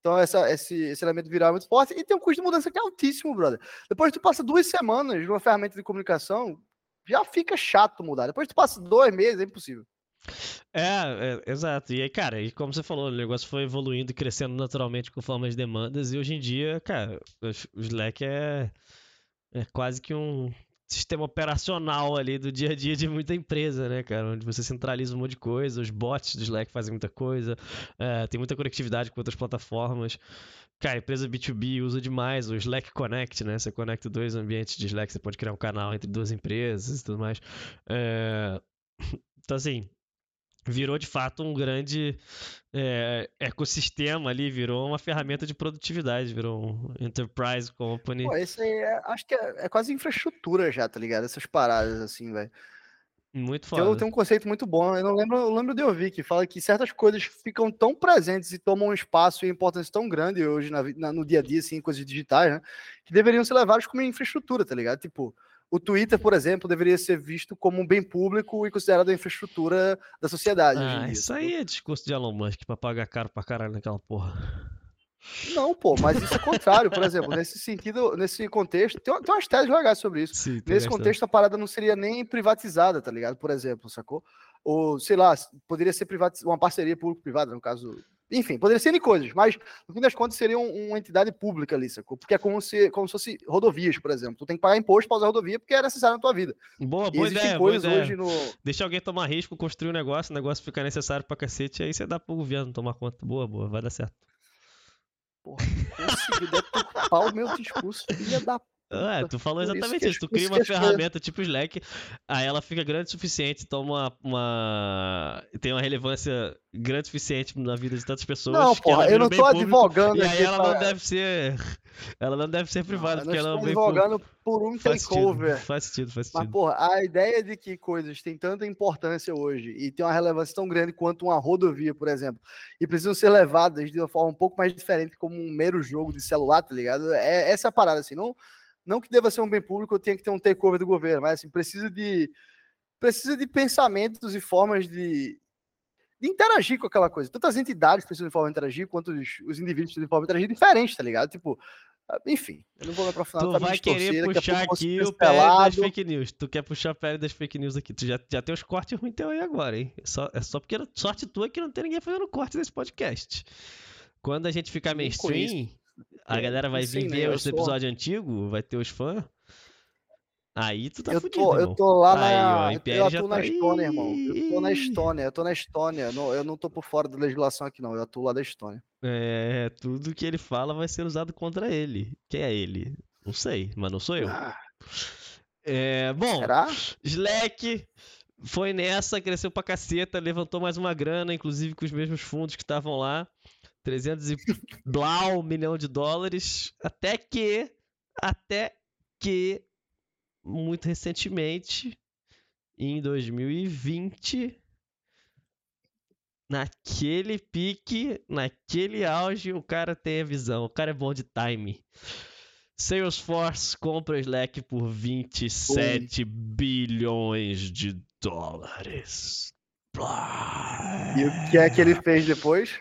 Então, essa, esse, esse elemento viral é muito forte. E tem um custo de mudança que é altíssimo, brother. Depois tu passa duas semanas numa ferramenta de comunicação, já fica chato mudar. Depois tu passa dois meses, é impossível. É, é, exato. E aí, cara, e como você falou, o negócio foi evoluindo e crescendo naturalmente conforme as demandas. E hoje em dia, cara, o Slack é, é quase que um sistema operacional ali do dia a dia de muita empresa, né, cara? Onde você centraliza um monte de coisa, os bots do Slack fazem muita coisa, é, tem muita conectividade com outras plataformas. Cara, empresa B2B usa demais o Slack Connect, né? Você conecta dois ambientes de Slack, você pode criar um canal entre duas empresas e tudo mais. É... <laughs> Então, assim, virou de fato um grande é, ecossistema ali, virou uma ferramenta de produtividade, virou um enterprise company. Pô, esse aí é, acho que é, é, quase infraestrutura já, tá ligado? Essas paradas assim, velho. Muito foda. Eu tenho um conceito muito bom, eu não lembro, eu lembro de ouvir que fala que certas coisas ficam tão presentes e tomam um espaço e importância tão grande hoje na, na, no dia a dia, assim, coisas digitais, né? Que deveriam ser levadas como infraestrutura, tá ligado? Tipo, o Twitter, por exemplo, deveria ser visto como um bem público e considerado a infraestrutura da sociedade. Ah, isso aí é discurso de Elon Musk pra pagar caro pra caralho naquela porra. Não, pô, mas isso é contrário, por exemplo, nesse sentido, nesse contexto, tem, tem umas teses legais sobre isso. Sim, nesse contexto, a parada não seria nem privatizada, tá ligado? Por exemplo, sacou? Ou, sei lá, poderia ser uma parceria público-privada, no caso enfim, poderia ser de coisas, mas no fim das contas seria um, uma entidade pública ali, sacou? Porque é como se, como se fosse rodovias, por exemplo. Tu tem que pagar imposto para usar rodovia porque é necessário na tua vida. Boa, boa ideia, boa ideia. No... Deixa alguém tomar risco, construir um negócio, o negócio ficar necessário pra cacete, aí você dá pro governo tomar conta. Boa, boa, vai dar certo. Porra, consegui deturpar o meu discurso, filha da é, tu falou exatamente isso. Tu cria uma ferramenta tipo Slack, aí ela fica grande o suficiente, toma uma, tem uma relevância grande o suficiente na vida de tantas pessoas. Não, porra, eu não tô advogando público, E aí ela pra... não deve ser. Ela não deve ser privada, não, porque ela é advogando por um faz takeover. Sentido, faz sentido, faz sentido. Mas, porra, a ideia de que coisas têm tanta importância hoje e tem uma relevância tão grande quanto uma rodovia, por exemplo, e precisam ser levadas de uma forma um pouco mais diferente, como um mero jogo de celular, tá ligado? É essa é a parada, assim, não não que deva ser um bem público, tenha que ter um takeover do governo, mas assim, precisa de precisa de pensamentos e formas de, de interagir com aquela coisa. Tanto as entidades precisam de forma de interagir, quanto os, os indivíduos precisam de forma de interagir diferente, tá ligado? Tipo, ah, enfim, eu não vou me aprofundar. Tu vai querer puxar aqui o pé das fake news. Tu quer puxar o pé das fake news aqui. Tu já, já tem os cortes ruins teu aí agora, hein? É só, é só porque sorte tua que não tem ninguém fazendo corte nesse podcast. Quando a gente ficar mainstream, a galera vai vir ver os sou... episódios antigos, vai ter os fãs. Aí tu tá eu fudido, tô, Eu tô lá na. Aí, ó, eu atuo na tá... Estônia, irmão. Eu tô na Estônia, eu tô na Estônia. eu não tô por fora da legislação aqui, não. Eu atuo lá da Estônia. É, tudo que ele fala vai ser usado contra ele. Quem é ele? Não sei, mas não sou eu. Ah. É, bom, Será? Slack foi nessa, cresceu pra caceta, levantou mais uma grana, inclusive com os mesmos fundos que estavam lá. 300 e blau milhão de dólares, até que, até que, muito recentemente, em 2020, naquele pique, naquele auge, o cara tem a visão, o cara é bom de time. Salesforce compra Slack por 27 bilhões de dólares. E o que é que ele fez depois?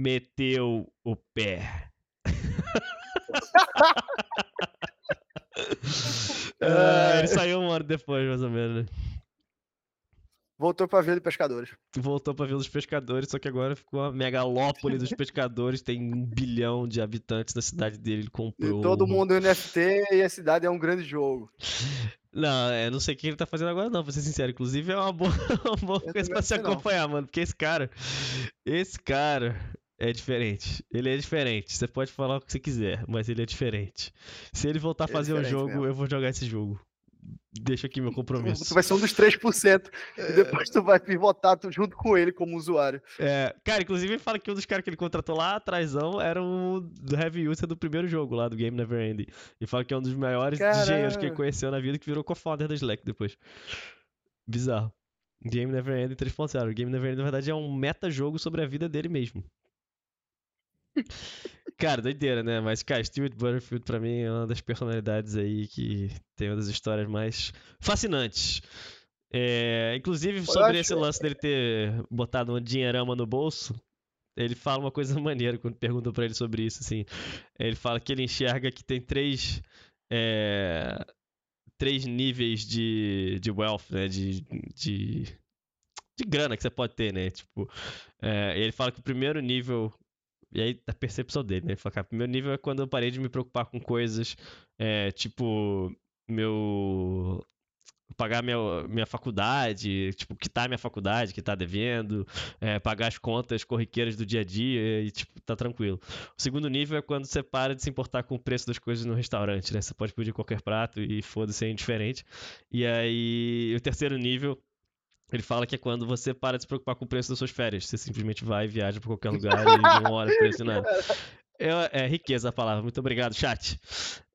Meteu o pé. <laughs> ah, ele saiu um ano depois, mais ou menos. Né? Voltou pra Vila dos Pescadores. Voltou pra Vila dos Pescadores, só que agora ficou a megalópole dos pescadores. Tem um bilhão de habitantes na cidade dele. Ele comprou. E todo mundo no NFT e a cidade é um grande jogo. Não, eu não sei o que ele tá fazendo agora, não, pra ser sincero. Inclusive, é uma boa, <laughs> uma boa coisa pra se acompanhar, não. mano. Porque esse cara. Esse cara é diferente. Ele é diferente. Você pode falar o que você quiser, mas ele é diferente. Se ele voltar a é fazer é um jogo, mesmo. eu vou jogar esse jogo. Deixa aqui meu <laughs> compromisso. Tu vai ser um dos 3%. É... E depois tu vai pivotar junto com ele como usuário. É, cara, inclusive ele fala que um dos caras que ele contratou lá atrás era o heavy user do primeiro jogo lá do Game Never Ending. E fala que é um dos maiores engenheiros que ele conheceu na vida que virou co-founder da Slack depois. Bizarro. Game Never Ending 3.0. Game Never Ending, na verdade, é um meta-jogo sobre a vida dele mesmo. Cara, doideira, né? Mas, cara, Stuart Butterfield pra mim é uma das personalidades aí que tem uma das histórias mais fascinantes. É, inclusive, sobre esse lance dele ter botado um dinheirama no bolso, ele fala uma coisa <laughs> maneira quando perguntam para ele sobre isso, assim. Ele fala que ele enxerga que tem três... É, três níveis de, de wealth, né? De, de, de grana que você pode ter, né? Tipo, é, ele fala que o primeiro nível e aí, a percepção dele, né? Ele fala, cara, primeiro nível é quando eu parei de me preocupar com coisas, é, tipo, meu pagar minha, minha faculdade, tipo, quitar minha faculdade, que tá devendo, é, pagar as contas corriqueiras do dia a dia e, tipo, tá tranquilo. O segundo nível é quando você para de se importar com o preço das coisas no restaurante, né? Você pode pedir qualquer prato e foda-se, é indiferente. E aí, o terceiro nível ele fala que é quando você para de se preocupar com o preço das suas férias. Você simplesmente vai e viaja para qualquer lugar e <laughs> não olha o preço nada. É, é, riqueza a palavra. Muito obrigado, chat.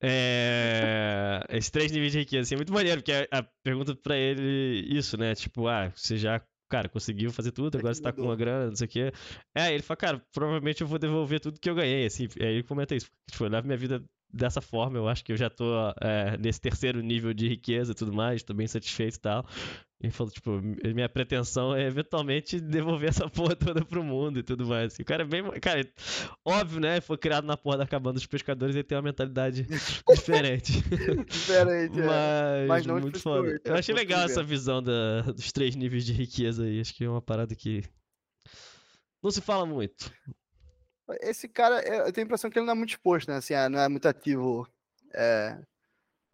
É, esses três níveis de riqueza, assim, é muito maneiro, porque a, a pergunta para ele isso, né? Tipo, ah, você já, cara, conseguiu fazer tudo, agora você tá com uma grana, não sei o quê. É, ele fala, cara, provavelmente eu vou devolver tudo que eu ganhei, assim. Aí ele comenta isso. Tipo, eu levo minha vida dessa forma. Eu acho que eu já tô é, nesse terceiro nível de riqueza e tudo mais, tô bem satisfeito e tal. E falou, tipo, minha pretensão é eventualmente devolver essa porra toda pro mundo e tudo mais. E o cara é bem. Cara, óbvio, né? Foi criado na porra da cabana dos pescadores e tem uma mentalidade <laughs> diferente. diferente, é. Mas, Mas não muito foda. Eu achei legal essa visão da, dos três níveis de riqueza aí. Acho que é uma parada que. Não se fala muito. Esse cara, eu tenho a impressão que ele não é muito exposto, né? Assim, não é muito ativo. É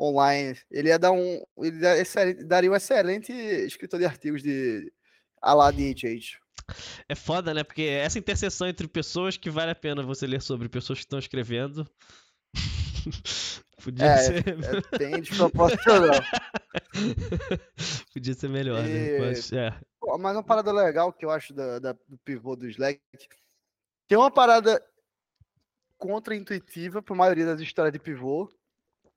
online. Ele ia dar um. Ele daria um excelente escritor de artigos de a lá de HH. É foda, né? Porque essa interseção entre pessoas que vale a pena você ler sobre pessoas que estão escrevendo. <laughs> Podia é, ser. É bem desproporcional. <laughs> Podia ser melhor, né? e... né? Mas, é. Pô, mas uma parada legal que eu acho da, da, do pivô do Slack. Tem uma parada contra-intuitiva para a maioria das histórias de pivô,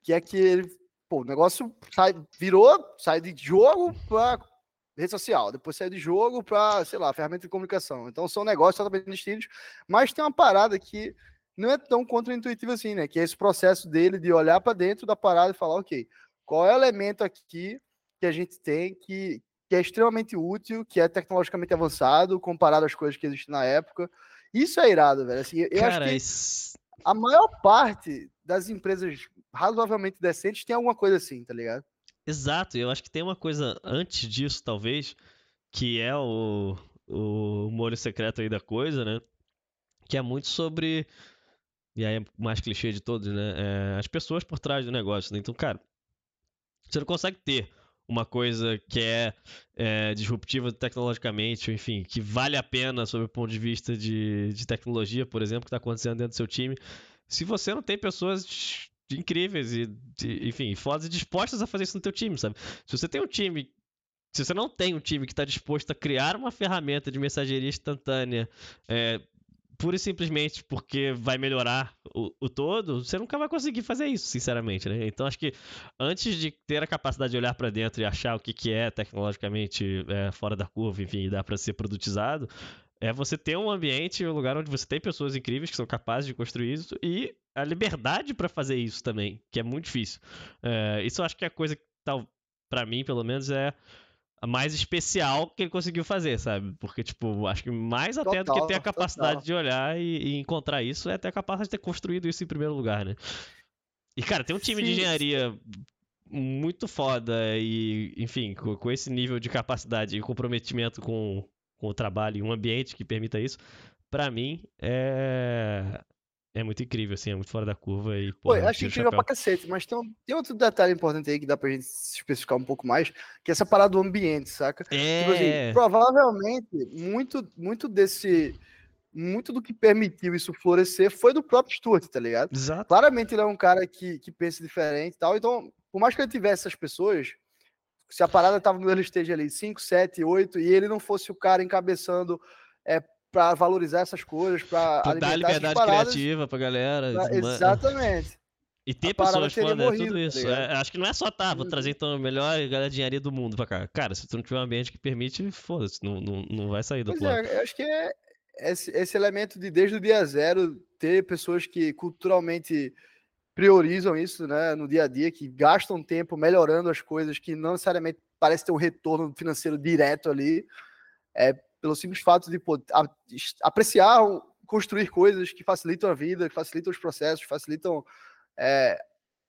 que é que ele, pô, o negócio sai, virou, sai de jogo para rede social, depois sai de jogo para, sei lá, ferramenta de comunicação. Então são negócios totalmente distintos, mas tem uma parada que não é tão contra-intuitiva assim, né? Que é esse processo dele de olhar para dentro da parada e falar, ok, qual é o elemento aqui que a gente tem que, que é extremamente útil, que é tecnologicamente avançado, comparado às coisas que existem na época. Isso é irado, velho. Assim, eu Cara, acho que isso... a maior parte das empresas razoavelmente decentes tem alguma coisa assim, tá ligado? Exato, eu acho que tem uma coisa antes disso, talvez, que é o, o molho secreto aí da coisa, né? Que é muito sobre. E aí é mais clichê de todos, né? É, as pessoas por trás do negócio, né? Então, cara, você não consegue ter uma coisa que é, é, disruptiva tecnologicamente, enfim, que vale a pena sob o ponto de vista de, de tecnologia, por exemplo, que está acontecendo dentro do seu time, se você não tem pessoas incríveis e, de, enfim, fodas e dispostas a fazer isso no teu time, sabe? Se você tem um time se você não tem um time que está disposto a criar uma ferramenta de mensageria instantânea é, pura e simplesmente porque vai melhorar o, o, todo, você nunca vai conseguir fazer isso, sinceramente, né? Então acho que antes de ter a capacidade de olhar para dentro e achar o que, que é tecnologicamente é, fora da curva, enfim, dá para ser produtizado, é você ter um ambiente, um lugar onde você tem pessoas incríveis que são capazes de construir isso e a liberdade para fazer isso também, que é muito difícil. É, isso acho que é a coisa que, tal, para mim, pelo menos, é mais especial que ele conseguiu fazer, sabe? Porque, tipo, acho que mais até total, do que ter a capacidade total. de olhar e, e, encontrar isso, é ter a capacidade de ter construído isso em primeiro lugar, né? E, cara, tem um time sim, de engenharia muito foda e, enfim, com, com esse nível de capacidade e comprometimento com, com o trabalho e um ambiente que permita isso, para mim é é muito incrível, assim, é muito fora da curva e, pô, acho incrível pra cacete, mas tem, um, tem outro detalhe importante aí que dá pra gente especificar um pouco mais, que é essa parada do ambiente, saca? É. Tipo assim, provavelmente, muito, muito desse, muito do que permitiu isso florescer foi do próprio Stuart, tá ligado? Exato. Claramente ele é um cara que, que pensa diferente e tal, então, por mais que ele tivesse essas pessoas, se a parada tava no early stage ali, 5, 7, 8, e ele não fosse o cara encabeçando é, para valorizar essas coisas, para dar liberdade criativa pra galera. Pra, exatamente. E ter pessoas foda, é tudo tá isso. Tá é, acho que não é só, tá, vou trazer então a melhor engenharia do mundo pra cá. Cara, se tu não tiver um ambiente que permite, foda-se, não, não, não vai sair do pois plano. É, eu acho que é esse, esse elemento de desde o dia zero ter pessoas que culturalmente priorizam isso, né, no dia a dia, que gastam tempo melhorando as coisas, que não necessariamente parece ter um retorno financeiro direto ali, é pelo simples fato de pô, apreciar, construir coisas que facilitam a vida, que facilitam os processos, facilitam é,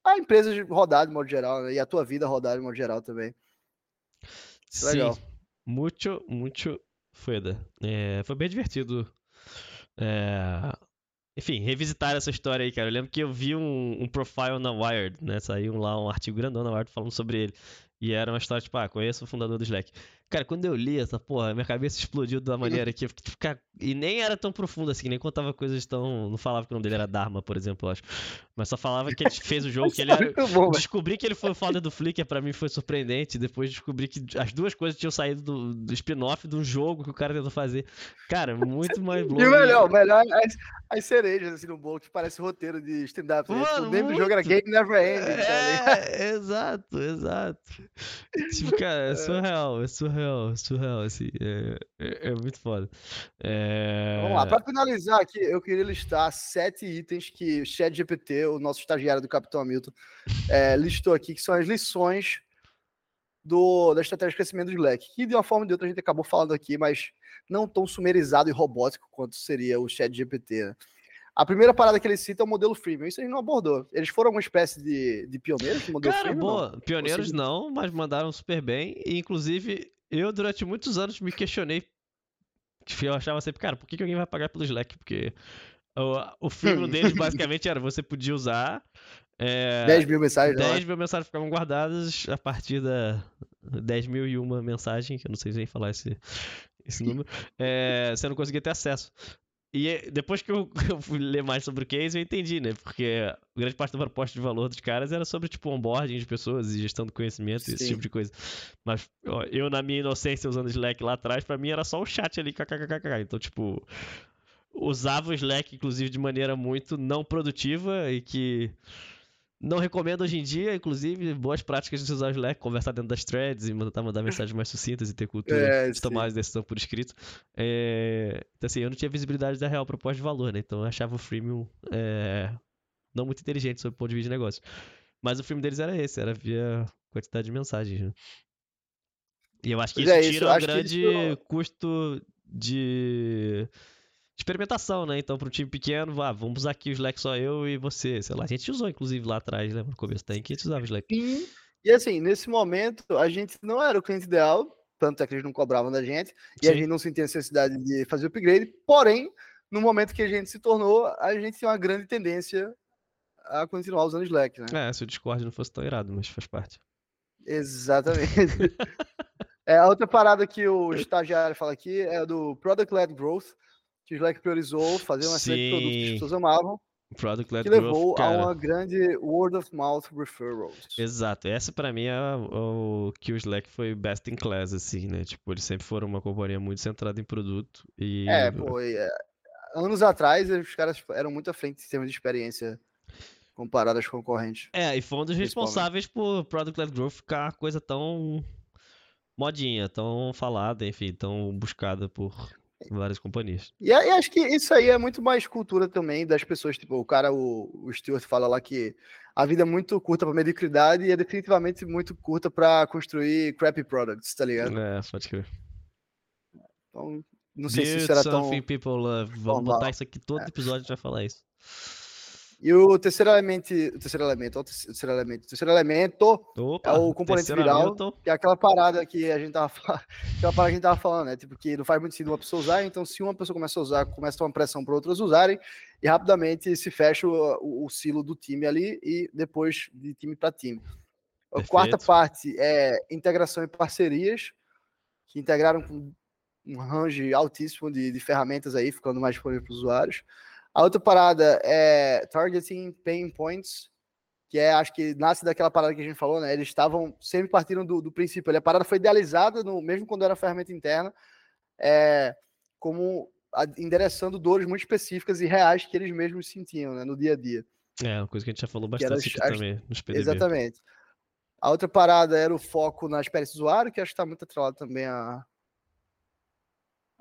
a empresa rodar de modo geral, né? e a tua vida rodar de modo geral também. Sim, legal. muito, muito foda. É, foi bem divertido. É, enfim, revisitar essa história aí, cara. Eu lembro que eu vi um, um profile na Wired, né? Saiu lá um artigo grandão na Wired falando sobre ele. E era uma história, tipo, ah, conheço o fundador do Slack. Cara, quando eu li essa porra, minha cabeça <laughs> explodiu uma maneira que ficar. E nem era tão profundo assim, nem contava coisas tão. Não falava que o nome dele era Dharma, por exemplo, eu acho. Mas só falava que ele <laughs> fez o jogo, que ele era. Bom, descobri que ele foi o founder do Flickr, pra mim foi surpreendente. Depois descobri que as duas coisas tinham saído do, do spin-off de um jogo que o cara tentou fazer. Cara, muito mais <laughs> louco. E o melhor, melhor as, as cerejas assim no bolo, que parece roteiro de stand-up. Né? Tipo, o nome do jogo era Game Never Ending. Tá é, exato, exato. Tipo, cara, é surreal, é surreal surreal, surreal, assim. É, é, é muito foda. É... Vamos lá, para finalizar aqui, eu queria listar sete itens que o ChatGPT, o nosso estagiário do Capitão Hamilton, é, listou aqui, que são as lições do, da estratégia de crescimento do Slack, que de uma forma ou de outra a gente acabou falando aqui, mas não tão sumerizado e robótico quanto seria o ChatGPT. Né? A primeira parada que ele cita é o modelo freemium. Isso a gente não abordou. Eles foram uma espécie de, de pioneiros no modelo Cara, freemium? Boa. Não? Pioneiros não, mas mandaram super bem. E, inclusive, eu durante muitos anos me questionei. Eu achava sempre, cara, por que, que alguém vai pagar pelo Slack? Porque o, o freemium <laughs> deles basicamente era você podia usar. É, 10 mil mensagens. 10 né? mil mensagens ficavam guardadas a partir da 10 mil e uma mensagem, que eu não sei nem falar esse, esse número. É, você não conseguia ter acesso. E depois que eu, <laughs> eu, fui ler mais sobre o case, eu entendi, né? Porque grande parte da proposta de valor dos caras era sobre, tipo, onboarding de pessoas e gestão do conhecimento, e esse tipo de coisa. Mas ó, eu, na minha inocência, usando Slack lá atrás, para mim era só o chat ali, kkkk. Então, tipo, usava o Slack, inclusive, de maneira muito não produtiva e que não recomendo hoje em dia, inclusive, boas práticas de usar o Slack, conversar dentro das threads e mandar, mandar <laughs> mensagens mais sucintas e ter cultura é, de tomar as decisões por escrito. É... Então, assim, eu não tinha visibilidade da real proposta de valor, né? Então eu achava o freemium é... não muito inteligente sob o ponto de vista de negócio. Mas o freemium deles era esse, era via quantidade de mensagens, né? E eu acho que isso é, tira um grande isso... custo de experimentação, né? Então, para um time pequeno, ah, vamos usar aqui o Slack só eu e você. Sei lá, a gente usou, inclusive, lá atrás, né? No começo tem que a gente usava o Slack. Sim. E assim, nesse momento, a gente não era o cliente ideal, tanto é que eles não cobravam da gente, e Sim. a gente não sentia necessidade de fazer o upgrade, porém, no momento que a gente se tornou, a gente tinha uma grande tendência a continuar usando o Slack, né? É, se o Discord não fosse tão irado, mas faz parte. Exatamente. <laughs> é, a outra parada que o estagiário fala aqui é do Product Led Growth, que o Slack priorizou fazer uma série de produtos que as pessoas amavam. Product Led que levou a uma grande word of mouth referrals. Exato, essa para mim é o que o Slack foi best in class, assim, né? Tipo, eles sempre foram uma companhia muito centrada em produto e... É, pô, é, anos atrás os caras eram muito à frente em termos de experiência comparado aos concorrentes. É, e foi um dos responsáveis por Product Led Growth ficar coisa tão modinha, tão falada, enfim, tão buscada por várias companhias. E, e, acho que isso aí é muito mais cultura também das pessoas. Tipo, o cara, o, o Stuart fala lá que a vida é muito curta para mediocridade e é definitivamente muito curta para construir crappy products, tá ligado? É, pode crer. Então, não sei Build se era tão. people love. Vamos botar isso aqui todo é. episódio a gente vai falar isso. E o terceiro elemento, o terceiro elemento, o terceiro elemento, o terceiro elemento Opa, é o componente viral, elemento. que é aquela parada que a gente tava, <laughs> aquela parada que a gente tava falando, né? Tipo, que não faz muito sentido uma pessoa usar, então se uma pessoa começa a usar, começa a tomar pressão para outras usarem, e rapidamente se fecha o, o, o silo do time ali e depois de time para time. A Perfeito. quarta parte é integração e parcerias, que integraram com um range altíssimo de, de ferramentas aí, ficando mais disponível para os usuários. A outra parada é targeting pain points, que é, acho que nasce daquela parada que a gente falou, né? Eles estavam sempre partindo do, do princípio. A parada foi idealizada, no, mesmo quando era ferramenta interna, é, como endereçando dores muito específicas e reais que eles mesmos sentiam né, no dia a dia. É, uma coisa que a gente já falou bastante aqui também, nos PDB. Exatamente. A outra parada era o foco na experiência do usuário, que acho que está muito atrelado também a,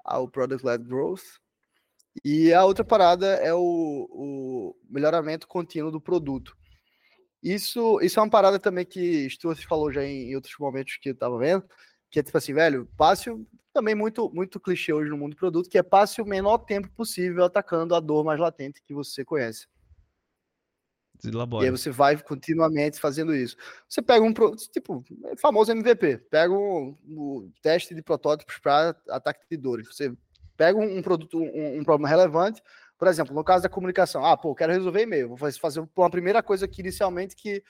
ao Product-Led Growth. E a outra parada é o, o melhoramento contínuo do produto. Isso, isso é uma parada também que Stuart falou já em, em outros momentos que eu tava vendo, que é tipo assim, velho, passe também muito muito clichê hoje no mundo do produto, que é passe o menor tempo possível atacando a dor mais latente que você conhece. Elabora. E aí você vai continuamente fazendo isso. Você pega um tipo, é famoso MVP, pega um, um teste de protótipos para ataque de dores. Você pega um, produto, um, um, problema relevante, por exemplo, no caso da comunicação, ah, pô, quero resolver e-mail, vou fazer uma primeira coisa aqui inicialmente que,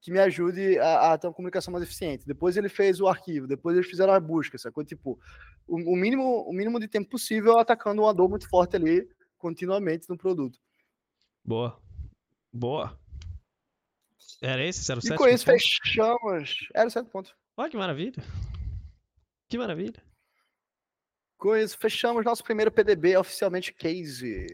que me ajude a, a, ter uma comunicação mais eficiente. Depois ele fez o arquivo, depois eles fizeram a busca, sacou? Tipo, o, o, mínimo, o mínimo de tempo possível atacando uma dor muito forte ali, continuamente no produto. Boa. Boa. Era esse? Era o E com isso fechamos. Era o certo ponto. Olha que maravilha. Que maravilha. Com isso, fechamos nosso primeiro PDB oficialmente case.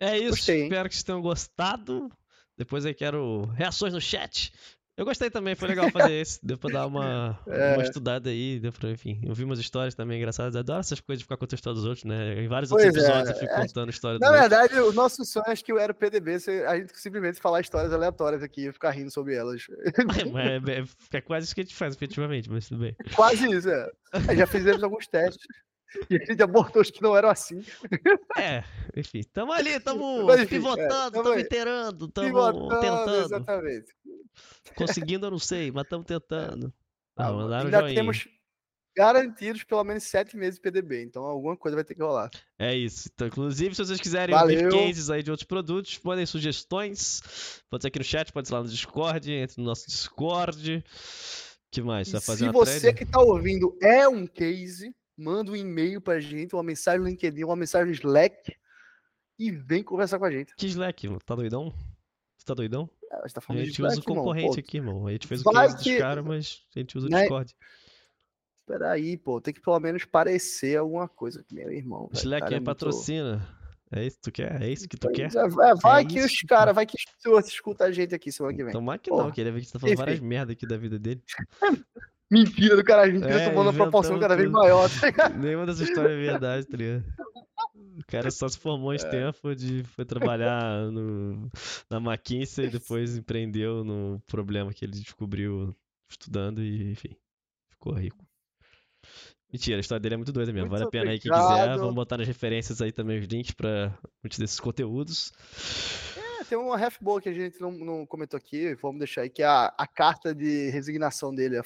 É isso, Gostei, espero que vocês tenham gostado. Depois aí quero reações no chat. Eu gostei também, foi legal fazer <laughs> esse. Deu pra dar uma, é. uma estudada aí, deu pra, enfim. Eu vi umas histórias também engraçadas. Adoro essas coisas de ficar contando história dos outros, né? Em vários pois outros é, episódios é. eu fico contando história dos Na verdade, outros. o nosso sonho acho que era o PDB, a gente simplesmente falar histórias aleatórias aqui e ficar rindo sobre elas. <laughs> É, é, é, quase isso que a gente faz, efetivamente, mas tudo bem. Quase isso, é. Já fizemos alguns testes. E a gente abortou os que não eram assim. É, enfim, tamo ali, tamo <laughs> pivotando, é, tamo inteirando, tamo tentando. Exatamente. Conseguindo, eu não sei, mas estamos tentando. Ah, ainda joinha. temos garantidos pelo menos sete meses de PDB, então alguma coisa vai ter que rolar. É isso. Então, inclusive, se vocês quiserem Valeu. cases aí de outros produtos, podem sugestões. Pode ser aqui no chat, pode ser lá no Discord, entre no nosso Discord. que mais? Fazer se você que está ouvindo é um case, manda um e-mail pra gente, uma mensagem no LinkedIn, uma mensagem no Slack e vem conversar com a gente. Que Slack? Tá doidão? Você tá doidão? É, tá a gente usa o concorrente aqui, irmão. A gente fez o case que... dos caras, mas a gente usa o né? Discord. Espera aí, pô. Tem que pelo menos parecer alguma coisa com meu irmão. Slack cara, é, é patrocina. Muito... É isso que tu quer? É isso que tu quer? É, vai é que os caras, vai que os escuta a gente aqui semana que vem. Tomara que Porra. não, que ele vai ver que você tá falando Enfim. várias merda aqui da vida dele. <laughs> Mentira do cara, a gente é, tomando uma proporção cada vez maior, tá <laughs> Nenhuma dessas histórias é verdade, tá ligado? O cara só se formou em é. Stanford, foi trabalhar no, na McKinsey e depois empreendeu no problema que ele descobriu estudando e, enfim, ficou rico. Mentira, a história dele é muito doida mesmo. Muito vale a pena obrigado. aí quem quiser. Vamos botar nas referências aí também os links para muitos desses conteúdos. Tem uma ref boa que a gente não, não comentou aqui, vamos deixar aí, que é a, a carta de resignação dele, a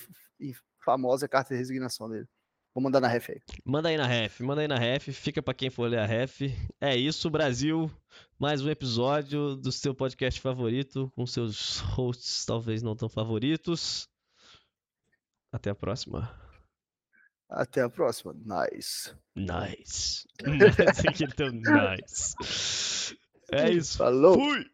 famosa carta de resignação dele. Vou mandar na ref aí. Manda aí na ref, manda aí na ref, fica para quem for ler a ref. É isso, Brasil. Mais um episódio do seu podcast favorito, com seus hosts talvez não tão favoritos. Até a próxima. Até a próxima. Nice. Nice. <laughs> <laughs> nice. É <laughs> isso. Falou. Fui.